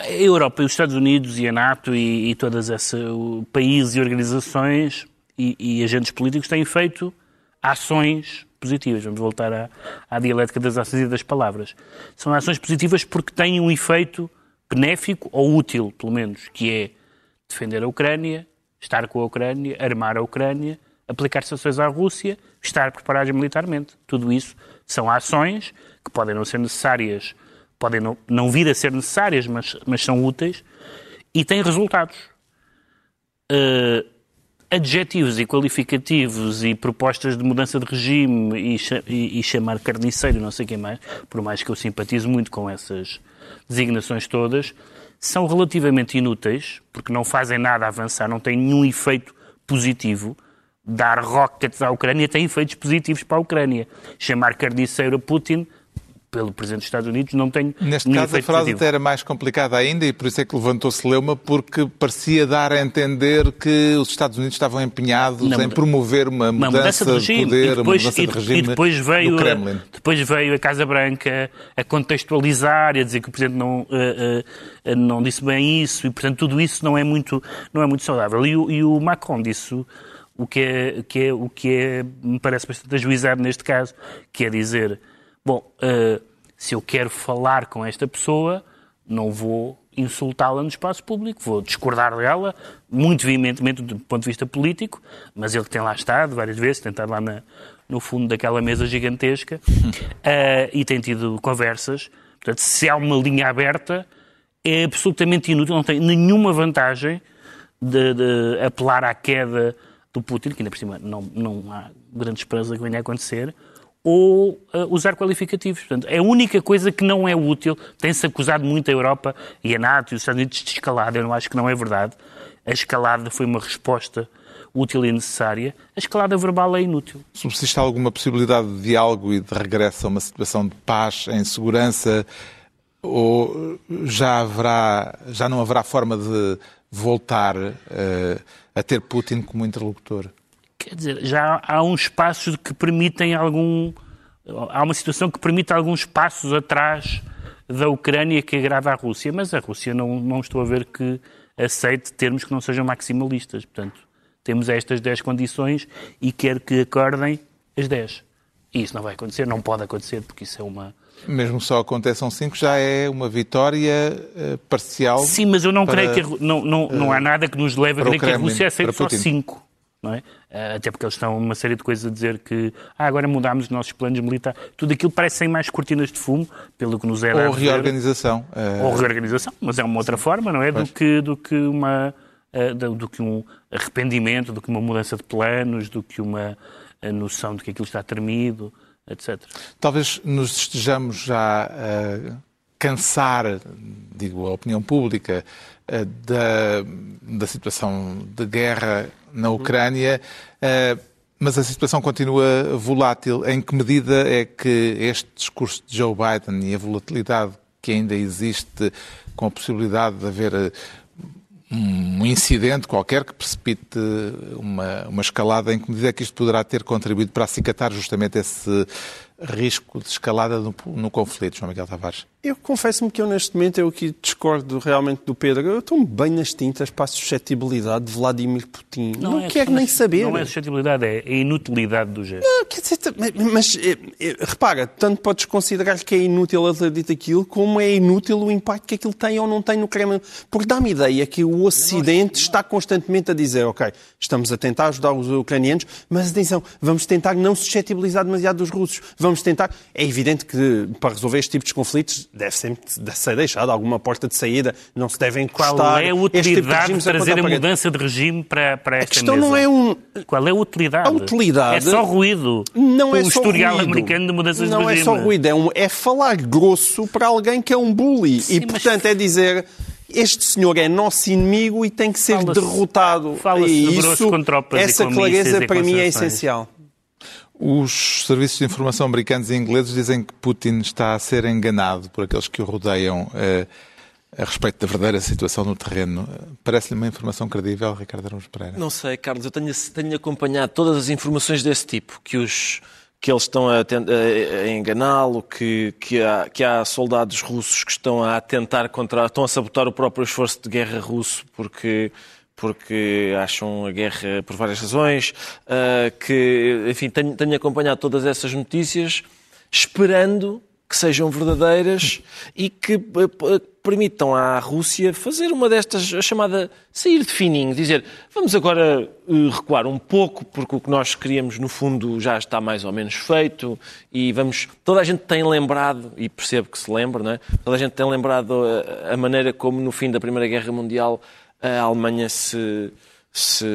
A Europa e os Estados Unidos e a NATO e, e todas esses países e organizações e, e agentes políticos têm feito ações positivas. Vamos voltar à, à dialética das ações e das palavras. São ações positivas porque têm um efeito benéfico ou útil, pelo menos, que é defender a Ucrânia, estar com a Ucrânia, armar a Ucrânia, aplicar sanções à Rússia, estar preparados militarmente. Tudo isso são ações que podem não ser necessárias, podem não, não vir a ser necessárias, mas, mas são úteis e têm resultados. Eh, adjetivos e qualificativos e propostas de mudança de regime e, e- chamar carniceiro, não sei quem mais, por mais que eu simpatizo muito com essas designações todas, são relativamente inúteis, porque não fazem nada a avançar, não têm nenhum efeito positivo. Dar rockets à Ucrânia tem efeitos positivos para a Ucrânia. Chamar carniceiro a Putin, pelo Presidente dos Estados Unidos, não tem Neste caso, a frase positivo. até era mais complicada ainda e por isso é que levantou-se Leuma, porque parecia dar a entender que os Estados Unidos estavam empenhados em promover uma uma mudança, mudança de regime. poder, e depois, uma mudança e, de e regime depois veio, a- depois veio a Casa Branca a contextualizar e a dizer que o Presidente não, eh, eh, não disse bem isso e, portanto, tudo isso não é muito, não é muito saudável. E o, e o Macron disse o que, é, que é, o que é, me parece bastante ajuizado neste caso, que é dizer, bom, eh, se eu quero falar com esta pessoa, não vou insultá-la no espaço público, vou discordar dela, muito veementemente do ponto de vista político, mas ele que tem lá estado várias vezes, tem estado lá na- no fundo daquela mesa gigantesca eh, e tem tido conversas. Portanto, se há uma linha aberta, é absolutamente inútil, não tem nenhuma vantagem de, de apelar à queda do Putin, que ainda por cima não, não há grande esperança que venha a acontecer, ou uh, usar qualificativos. Portanto, é a única coisa que não é útil. Tem-se acusado muito a Europa e a NATO e os Estados Unidos de escalada. Eu não acho que não é verdade. A escalada foi uma resposta útil e necessária. A escalada verbal é inútil. Subsiste alguma possibilidade de diálogo e de regresso a uma situação de paz, em segurança, ou já haverá, já não haverá forma de voltar uh, a ter Putin como interlocutor? Quer dizer, já há uns passos que permitem algum. Há uma situação que permite alguns passos atrás da Ucrânia que agrada à Rússia, mas a Rússia não, não estou a ver que aceite termos que não sejam maximalistas. Portanto, temos estas 10 condições e quer que acordem as 10. E isso não vai acontecer, não pode acontecer, porque isso é uma. Mesmo só aconteçam 5, já é uma vitória uh, parcial. Sim, mas eu não para, creio que. A, não, não, não há nada que nos leve a crer que a Rússia aceite só 5 não é? Eh, até porque eles estão uma série de coisas a dizer que ah, agora mudámos os nossos planos militares. Tudo aquilo parece sem mais cortinas de fumo, pelo que nos é Ou reorganização. Eh, Ou reorganização, mas é uma outra forma, não é? Do que, do que uma eh, do que um arrependimento, do que uma mudança de planos, do que uma noção de que aquilo está termido, etc. Talvez nos estejamos já a cansar, digo, a opinião pública, da, da situação de guerra na Ucrânia, eh, mas a situação continua volátil. Em que medida é que este discurso de Joe Biden e a volatilidade que ainda existe, com a possibilidade de haver eh, um incidente qualquer que precipite uma, uma escalada, em que medida é que isto poderá ter contribuído para acicatar justamente esse risco de escalada no, no conflito, João Miguel Tavares? Eu confesso-me que eu neste momento eu aqui discordo realmente do Pedro. Eu estou bem nas tintas para a suscetibilidade de Vladimir Putin. Não, não é, quero nem saber. Não é a suscetibilidade, é a inutilidade do gesto. Não, quer dizer, mas é, é, repara, tanto podes considerar que é inútil ele ter dito aquilo, como é inútil o impacto que aquilo tem ou não tem no Kremlin. Porque dá-me ideia que o Ocidente está constantemente a dizer, ok, estamos a tentar ajudar os ucranianos, mas atenção, vamos tentar não suscetibilizar demasiado os russos. Vamos tentar. É evidente que para resolver este tipo de conflitos deve sempre ser deixada alguma porta de saída, não se devem encostar. Qual é a utilidade tipo de, de trazer a, mudança de regime para, para esta A questão mesa? não é um... Qual é a utilidade? A utilidade... É só ruído. Não é o só historial ruído. americano de mudanças não de regime. Não é só ruído, é, um, é falar grosso para alguém que é um bully. Sim, e, portanto, é dizer este senhor é nosso inimigo e tem que ser fala derrotado. Fala-se e isso, com tropas essa clareza para mim é essencial. Os serviços de informação americanos e ingleses dizem que Putin está a ser enganado por aqueles que o rodeiam eh, a respeito da verdadeira situação no terreno. Parece-lhe uma informação credível, Ricardo Araújo Pereira? Não sei, Carlos. Eu tenho, tenho acompanhado todas as informações desse tipo, que os que eles estão a, a, enganá-lo, que, que, que há soldados russos que estão a tentar contra, estão a sabotar o próprio esforço de guerra russo porque porque acham a guerra por várias razões, uh, que, enfim, tenho, tenho acompanhado todas essas notícias, esperando que sejam verdadeiras e que uh, permitam à Rússia fazer uma destas, a chamada sair de fininho, dizer vamos agora recuar um pouco, porque o que nós queríamos no fundo já está mais ou menos feito e vamos. Toda a gente tem lembrado, e percebo que se lembra, não é? Toda a gente tem lembrado a, a maneira como no fim da Primeira Guerra Mundial a Alemanha se, se,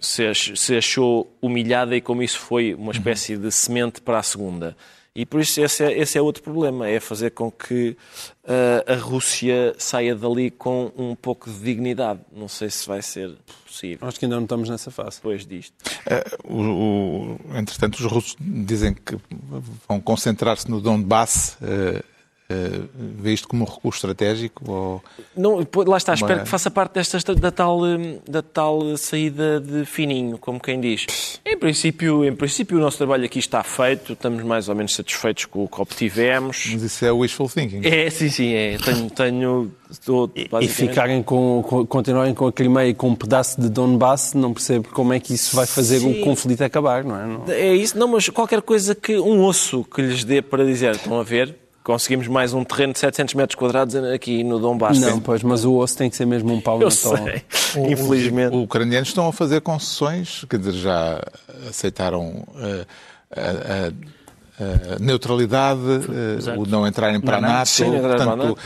se, se achou humilhada e como isso foi uma espécie de semente para a segunda. E por isso esse é, esse é outro problema, é fazer com que uh, a Rússia saia dali com um pouco de dignidade. Não sei se vai ser possível. Acho que ainda não estamos nessa fase. Depois disto. Uh, o, o, entretanto, os russos dizem que vão concentrar-se no Donbass. Uh, Uh, vê isto como um recurso estratégico? Ou não, lá está, uma... espero que faça parte desta, da, tal, hum, da tal saída de fininho, como quem diz. Em princípio, em princípio, o nosso trabalho aqui está feito, estamos mais ou menos satisfeitos com o que obtivemos. Mas isso é wishful thinking. É, sim, sim, é. Tenho. tenho estou, e, e ficarem com, com, continuarem com a Crimeia com um pedaço de Donbass, não percebo como é que isso vai fazer sim. o conflito acabar, não é? Não... É isso, não, mas qualquer coisa que. um osso que lhes dê para dizer, estão a ver? Conseguimos mais um terreno de 700 metros quadrados aqui no Donbass. Não, pois, mas o osso tem que ser mesmo um pau Eu sei, infelizmente. Os ucranianos estão a fazer concessões, quer dizer, já aceitaram uh, a, a, a, neutralidade, uh, o não entrarem para não, a NATO, sim, portanto,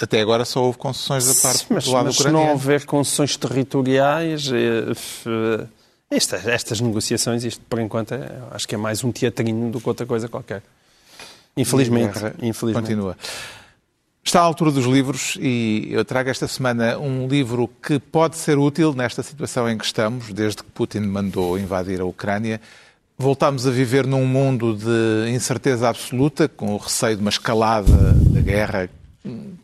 até agora só houve concessões da parte mas, do lado mas se ucraniano. não houver concessões territoriais, eh, estas, estas negociações, isto por enquanto, é- acho que é mais um teatrinho do que outra coisa qualquer. Infelizmente. Infelizmente. Continua. Está à altura dos livros e eu trago esta semana um livro que pode ser útil nesta situação em que estamos, desde que Putin mandou invadir a Ucrânia. Voltamos a viver num mundo de incerteza absoluta, com o receio de uma escalada da guerra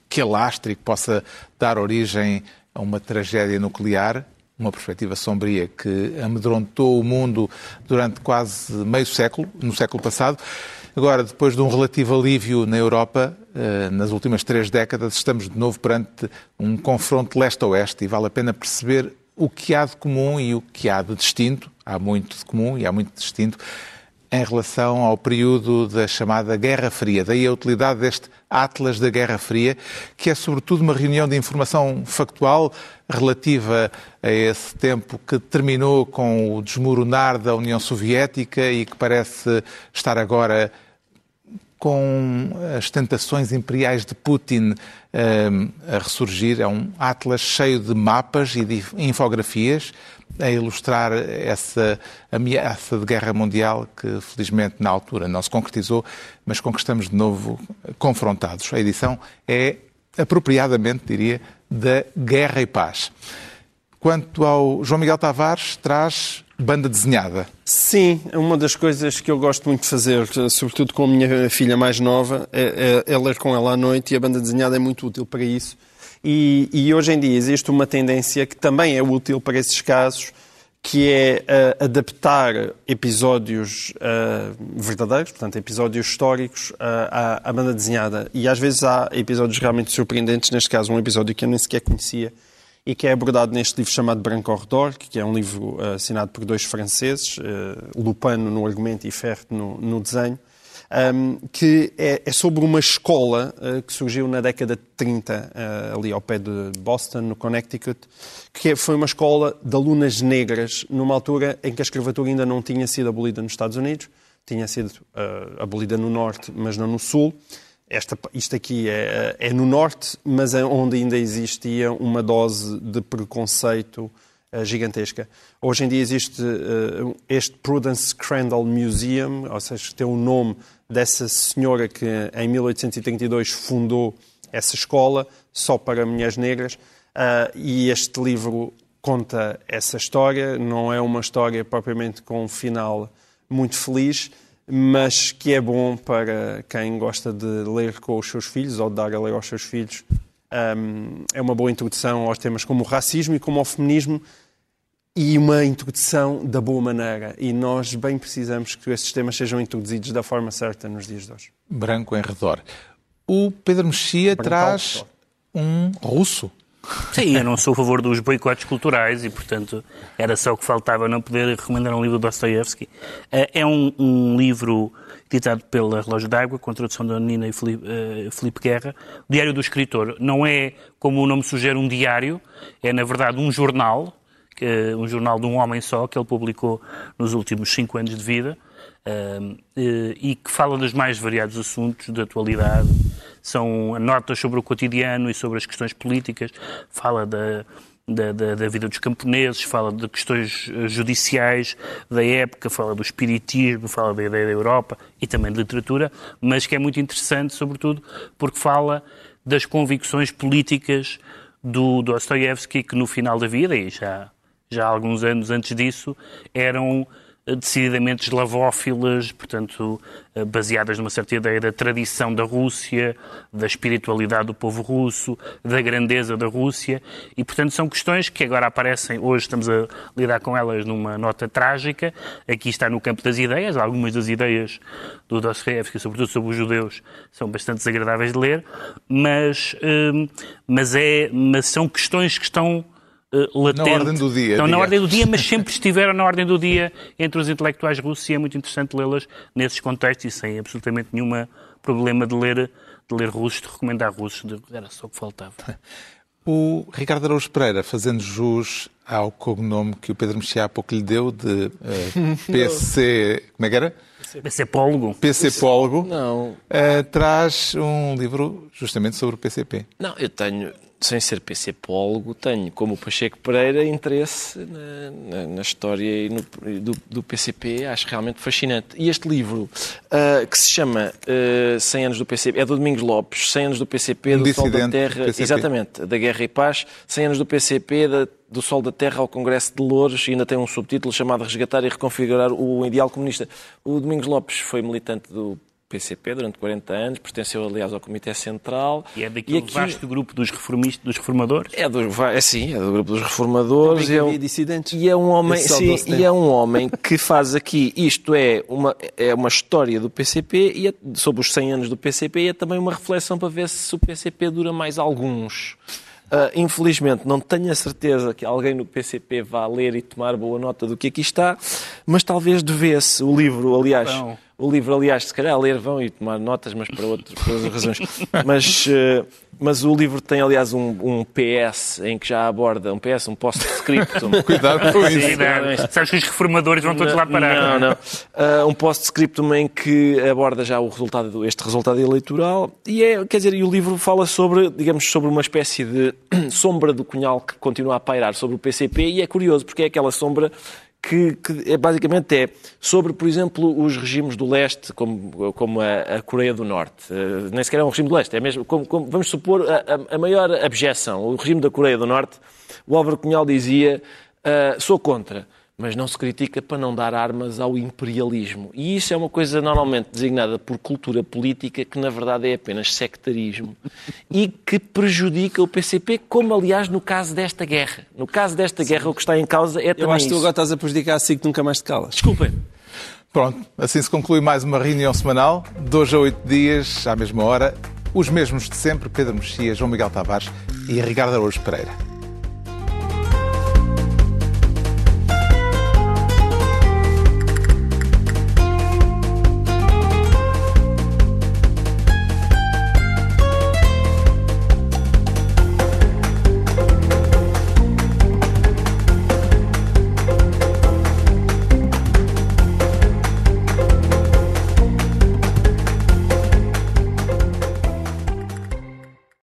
que alastre e que possa dar origem a uma tragédia nuclear, uma perspectiva sombria que amedrontou o mundo durante quase meio século, no século passado. Agora, depois de um relativo alívio na Europa, eh, nas últimas três décadas, estamos de novo perante um confronto leste-oeste e vale a pena perceber o que há de comum e o que há de distinto. Há muito de comum e há muito de distinto em relação ao período da chamada Guerra Fria. Daí a utilidade deste Atlas da Guerra Fria, que é sobretudo uma reunião de informação factual relativa a esse tempo que terminou com o desmoronar da União Soviética e que parece estar agora com as tentações imperiais de Putin eh, a ressurgir. É um atlas cheio de mapas e de infografias a ilustrar essa ameaça de guerra mundial que, felizmente, na altura não se concretizou, mas com que estamos de novo confrontados. A edição é, apropriadamente, diria, da Guerra e Paz. Quanto ao João Miguel Tavares, traz banda desenhada. Sim, uma das coisas que eu gosto muito de fazer, sobretudo com a minha filha mais nova, é, é, é ler com ela à noite e a banda desenhada é muito útil para isso. E, e, hoje em dia existe uma tendência que também é útil para esses casos, que é uh, adaptar episódios uh, verdadeiros, portanto, episódios históricos, uh, à, à, banda desenhada. E às vezes há episódios realmente surpreendentes, neste caso um episódio que eu nem sequer conhecia e que é abordado neste livro chamado Branco ao Redor, que é um livro assinado por dois franceses, Lupano no argumento e Ferret no, no desenho. Um, que é, é, sobre uma escola uh, que surgiu na década de 30, uh, ali ao pé de Boston, no Connecticut, que foi uma escola de alunas negras, numa altura em que a escravatura ainda não tinha sido abolida nos Estados Unidos, tinha sido uh, abolida no Norte, mas não no Sul. Esta, isto aqui é, é no Norte, mas é onde ainda existia uma dose de preconceito gigantesca. Hoje em dia existe uh, este Prudence Crandall Museum, ou seja, tem o nome dessa senhora que em 1832 fundou essa escola só para mulheres negras. Uh, e este livro conta essa história. Não é uma história propriamente com um final muito feliz, mas que é bom para quem gosta de ler com os seus filhos ou de dar a ler aos seus filhos. Um, é uma boa introdução aos temas como o racismo e como o feminismo e uma introdução da boa maneira. E nós bem precisamos que esses temas sejam introduzidos da forma certa nos dias de hoje. Branco em redor. O Pedro Mexia traz um russo. Sim, eu não sou a favor dos boicotes culturais e, portanto, era só o que faltava não poder recomendar um livro de Dostoevsky. É um, um livro editado pela Relógio d'Água, com a tradução da Nina e Felipe, uh, Felipe Guerra. Diário do Escritor não é, como o nome sugere, um diário, é, na verdade, um jornal, que, um jornal de um homem só, que ele publicou nos últimos cinco anos de vida, uh, e que fala dos mais variados assuntos da atualidade. São notas sobre o cotidiano e sobre as questões políticas, fala da, da, da, da, vida dos camponeses, fala de questões judiciais da época, fala do espiritismo, fala da ideia da Europa e também de literatura, mas que é muito interessante, sobretudo, porque fala das convicções políticas do Dostoiévski, que no final da vida, e já, já há alguns anos antes disso, eram decididamente eslavófilas, portanto, baseadas numa certa ideia da tradição da Rússia, da espiritualidade do povo russo, da grandeza da Rússia, e, portanto, são questões que agora aparecem, hoje estamos a lidar com elas numa nota trágica, aqui está no campo das ideias, algumas das ideias do Dostoevsky, sobretudo sobre os judeus, são bastante desagradáveis de ler, mas, hum, mas, é, mas são questões que estão latente. Na ordem do dia. Estão na ordem do dia, mas sempre estiveram na ordem do dia entre os intelectuais russos e é muito interessante lê-las nesses contextos e sem absolutamente nenhum problema de ler, de ler russos, de recomendar russos, de, era só o que faltava. O Ricardo Araújo Pereira, fazendo jus ao cognome que o Pedro Mexia há pouco lhe deu de eh, PC. Como é que era? PCpólogo. PCpólogo. Não. eh, traz um livro justamente sobre o PCP. Não, eu tenho, sem ser PCpólogo, tenho, como o Pacheco Pereira, interesse na, na- na história e no- do, do PCP, acho realmente fascinante. E este livro, ah, que se chama ah, 100 anos do PCP, é do Domingos Lopes, 100 anos do PCP, Um do Sol da Terra, PCP. exatamente, da Guerra e Paz, 100 anos do PCP, da- do Sol da Terra ao Congresso de Louros, e ainda tem um subtítulo chamado Resgatar e Reconfigurar o Ideal Comunista. O Domingos Lopes foi militante do PCP durante 40 anos, pertenceu aliás ao Comitê Central. E é daquele aqui- vasto grupo dos reformistas, dos reformadores. é, do, é sim, é do grupo dos reformadores. Também e é um- dissidentes. E é um homem, sim, e é um homem que faz aqui, isto é uma, é uma história do PCP, e é, sobre os 100 anos do PCP, e é também uma reflexão para ver se o PCP dura mais alguns. Ah, infelizmente, não tenho a certeza que alguém no PCP vá ler e tomar boa nota do que aqui está, mas talvez devesse o livro, aliás. O livro, aliás, se calhar ler vão e tomar notas, mas para, por outras razões. Mas, eh, mas o livro tem, aliás, um, um PS em que já aborda, um PS, um post-scriptum. Cuidado com isso. Sim, não, Sabes que os reformadores vão todos lá parar. Não, não. Ah, um post-scriptum em que aborda já o resultado, do- este resultado eleitoral e é, quer dizer, e o livro fala sobre, digamos, sobre uma espécie de sombra do cunhal que continua a pairar sobre o PCP e é curioso porque é aquela sombra que, que é, basicamente é sobre, por exemplo, os regimes do leste, como, como a, a Coreia do Norte. Eh, nem sequer é um regime do leste, é mesmo, como, como- vamos supor, a, a- maior abjeção, o regime da Coreia do Norte, o Álvaro Cunhal dizia, ah, sou contra, mas não se critica para não dar armas ao imperialismo. E isso é uma coisa normalmente designada por cultura política, que na verdade é apenas sectarismo, e que prejudica o PCP, como aliás no caso desta guerra. No caso desta guerra, o que está em causa é Eu também acho que tu agora estás a prejudicar a SIC que nunca mais te calas. Desculpem. Pronto, assim se conclui mais uma reunião semanal, de hoje a oito dias, à mesma hora, os mesmos de sempre, Pedro Mexia, João Miguel Tavares e Ricardo Araújo Pereira.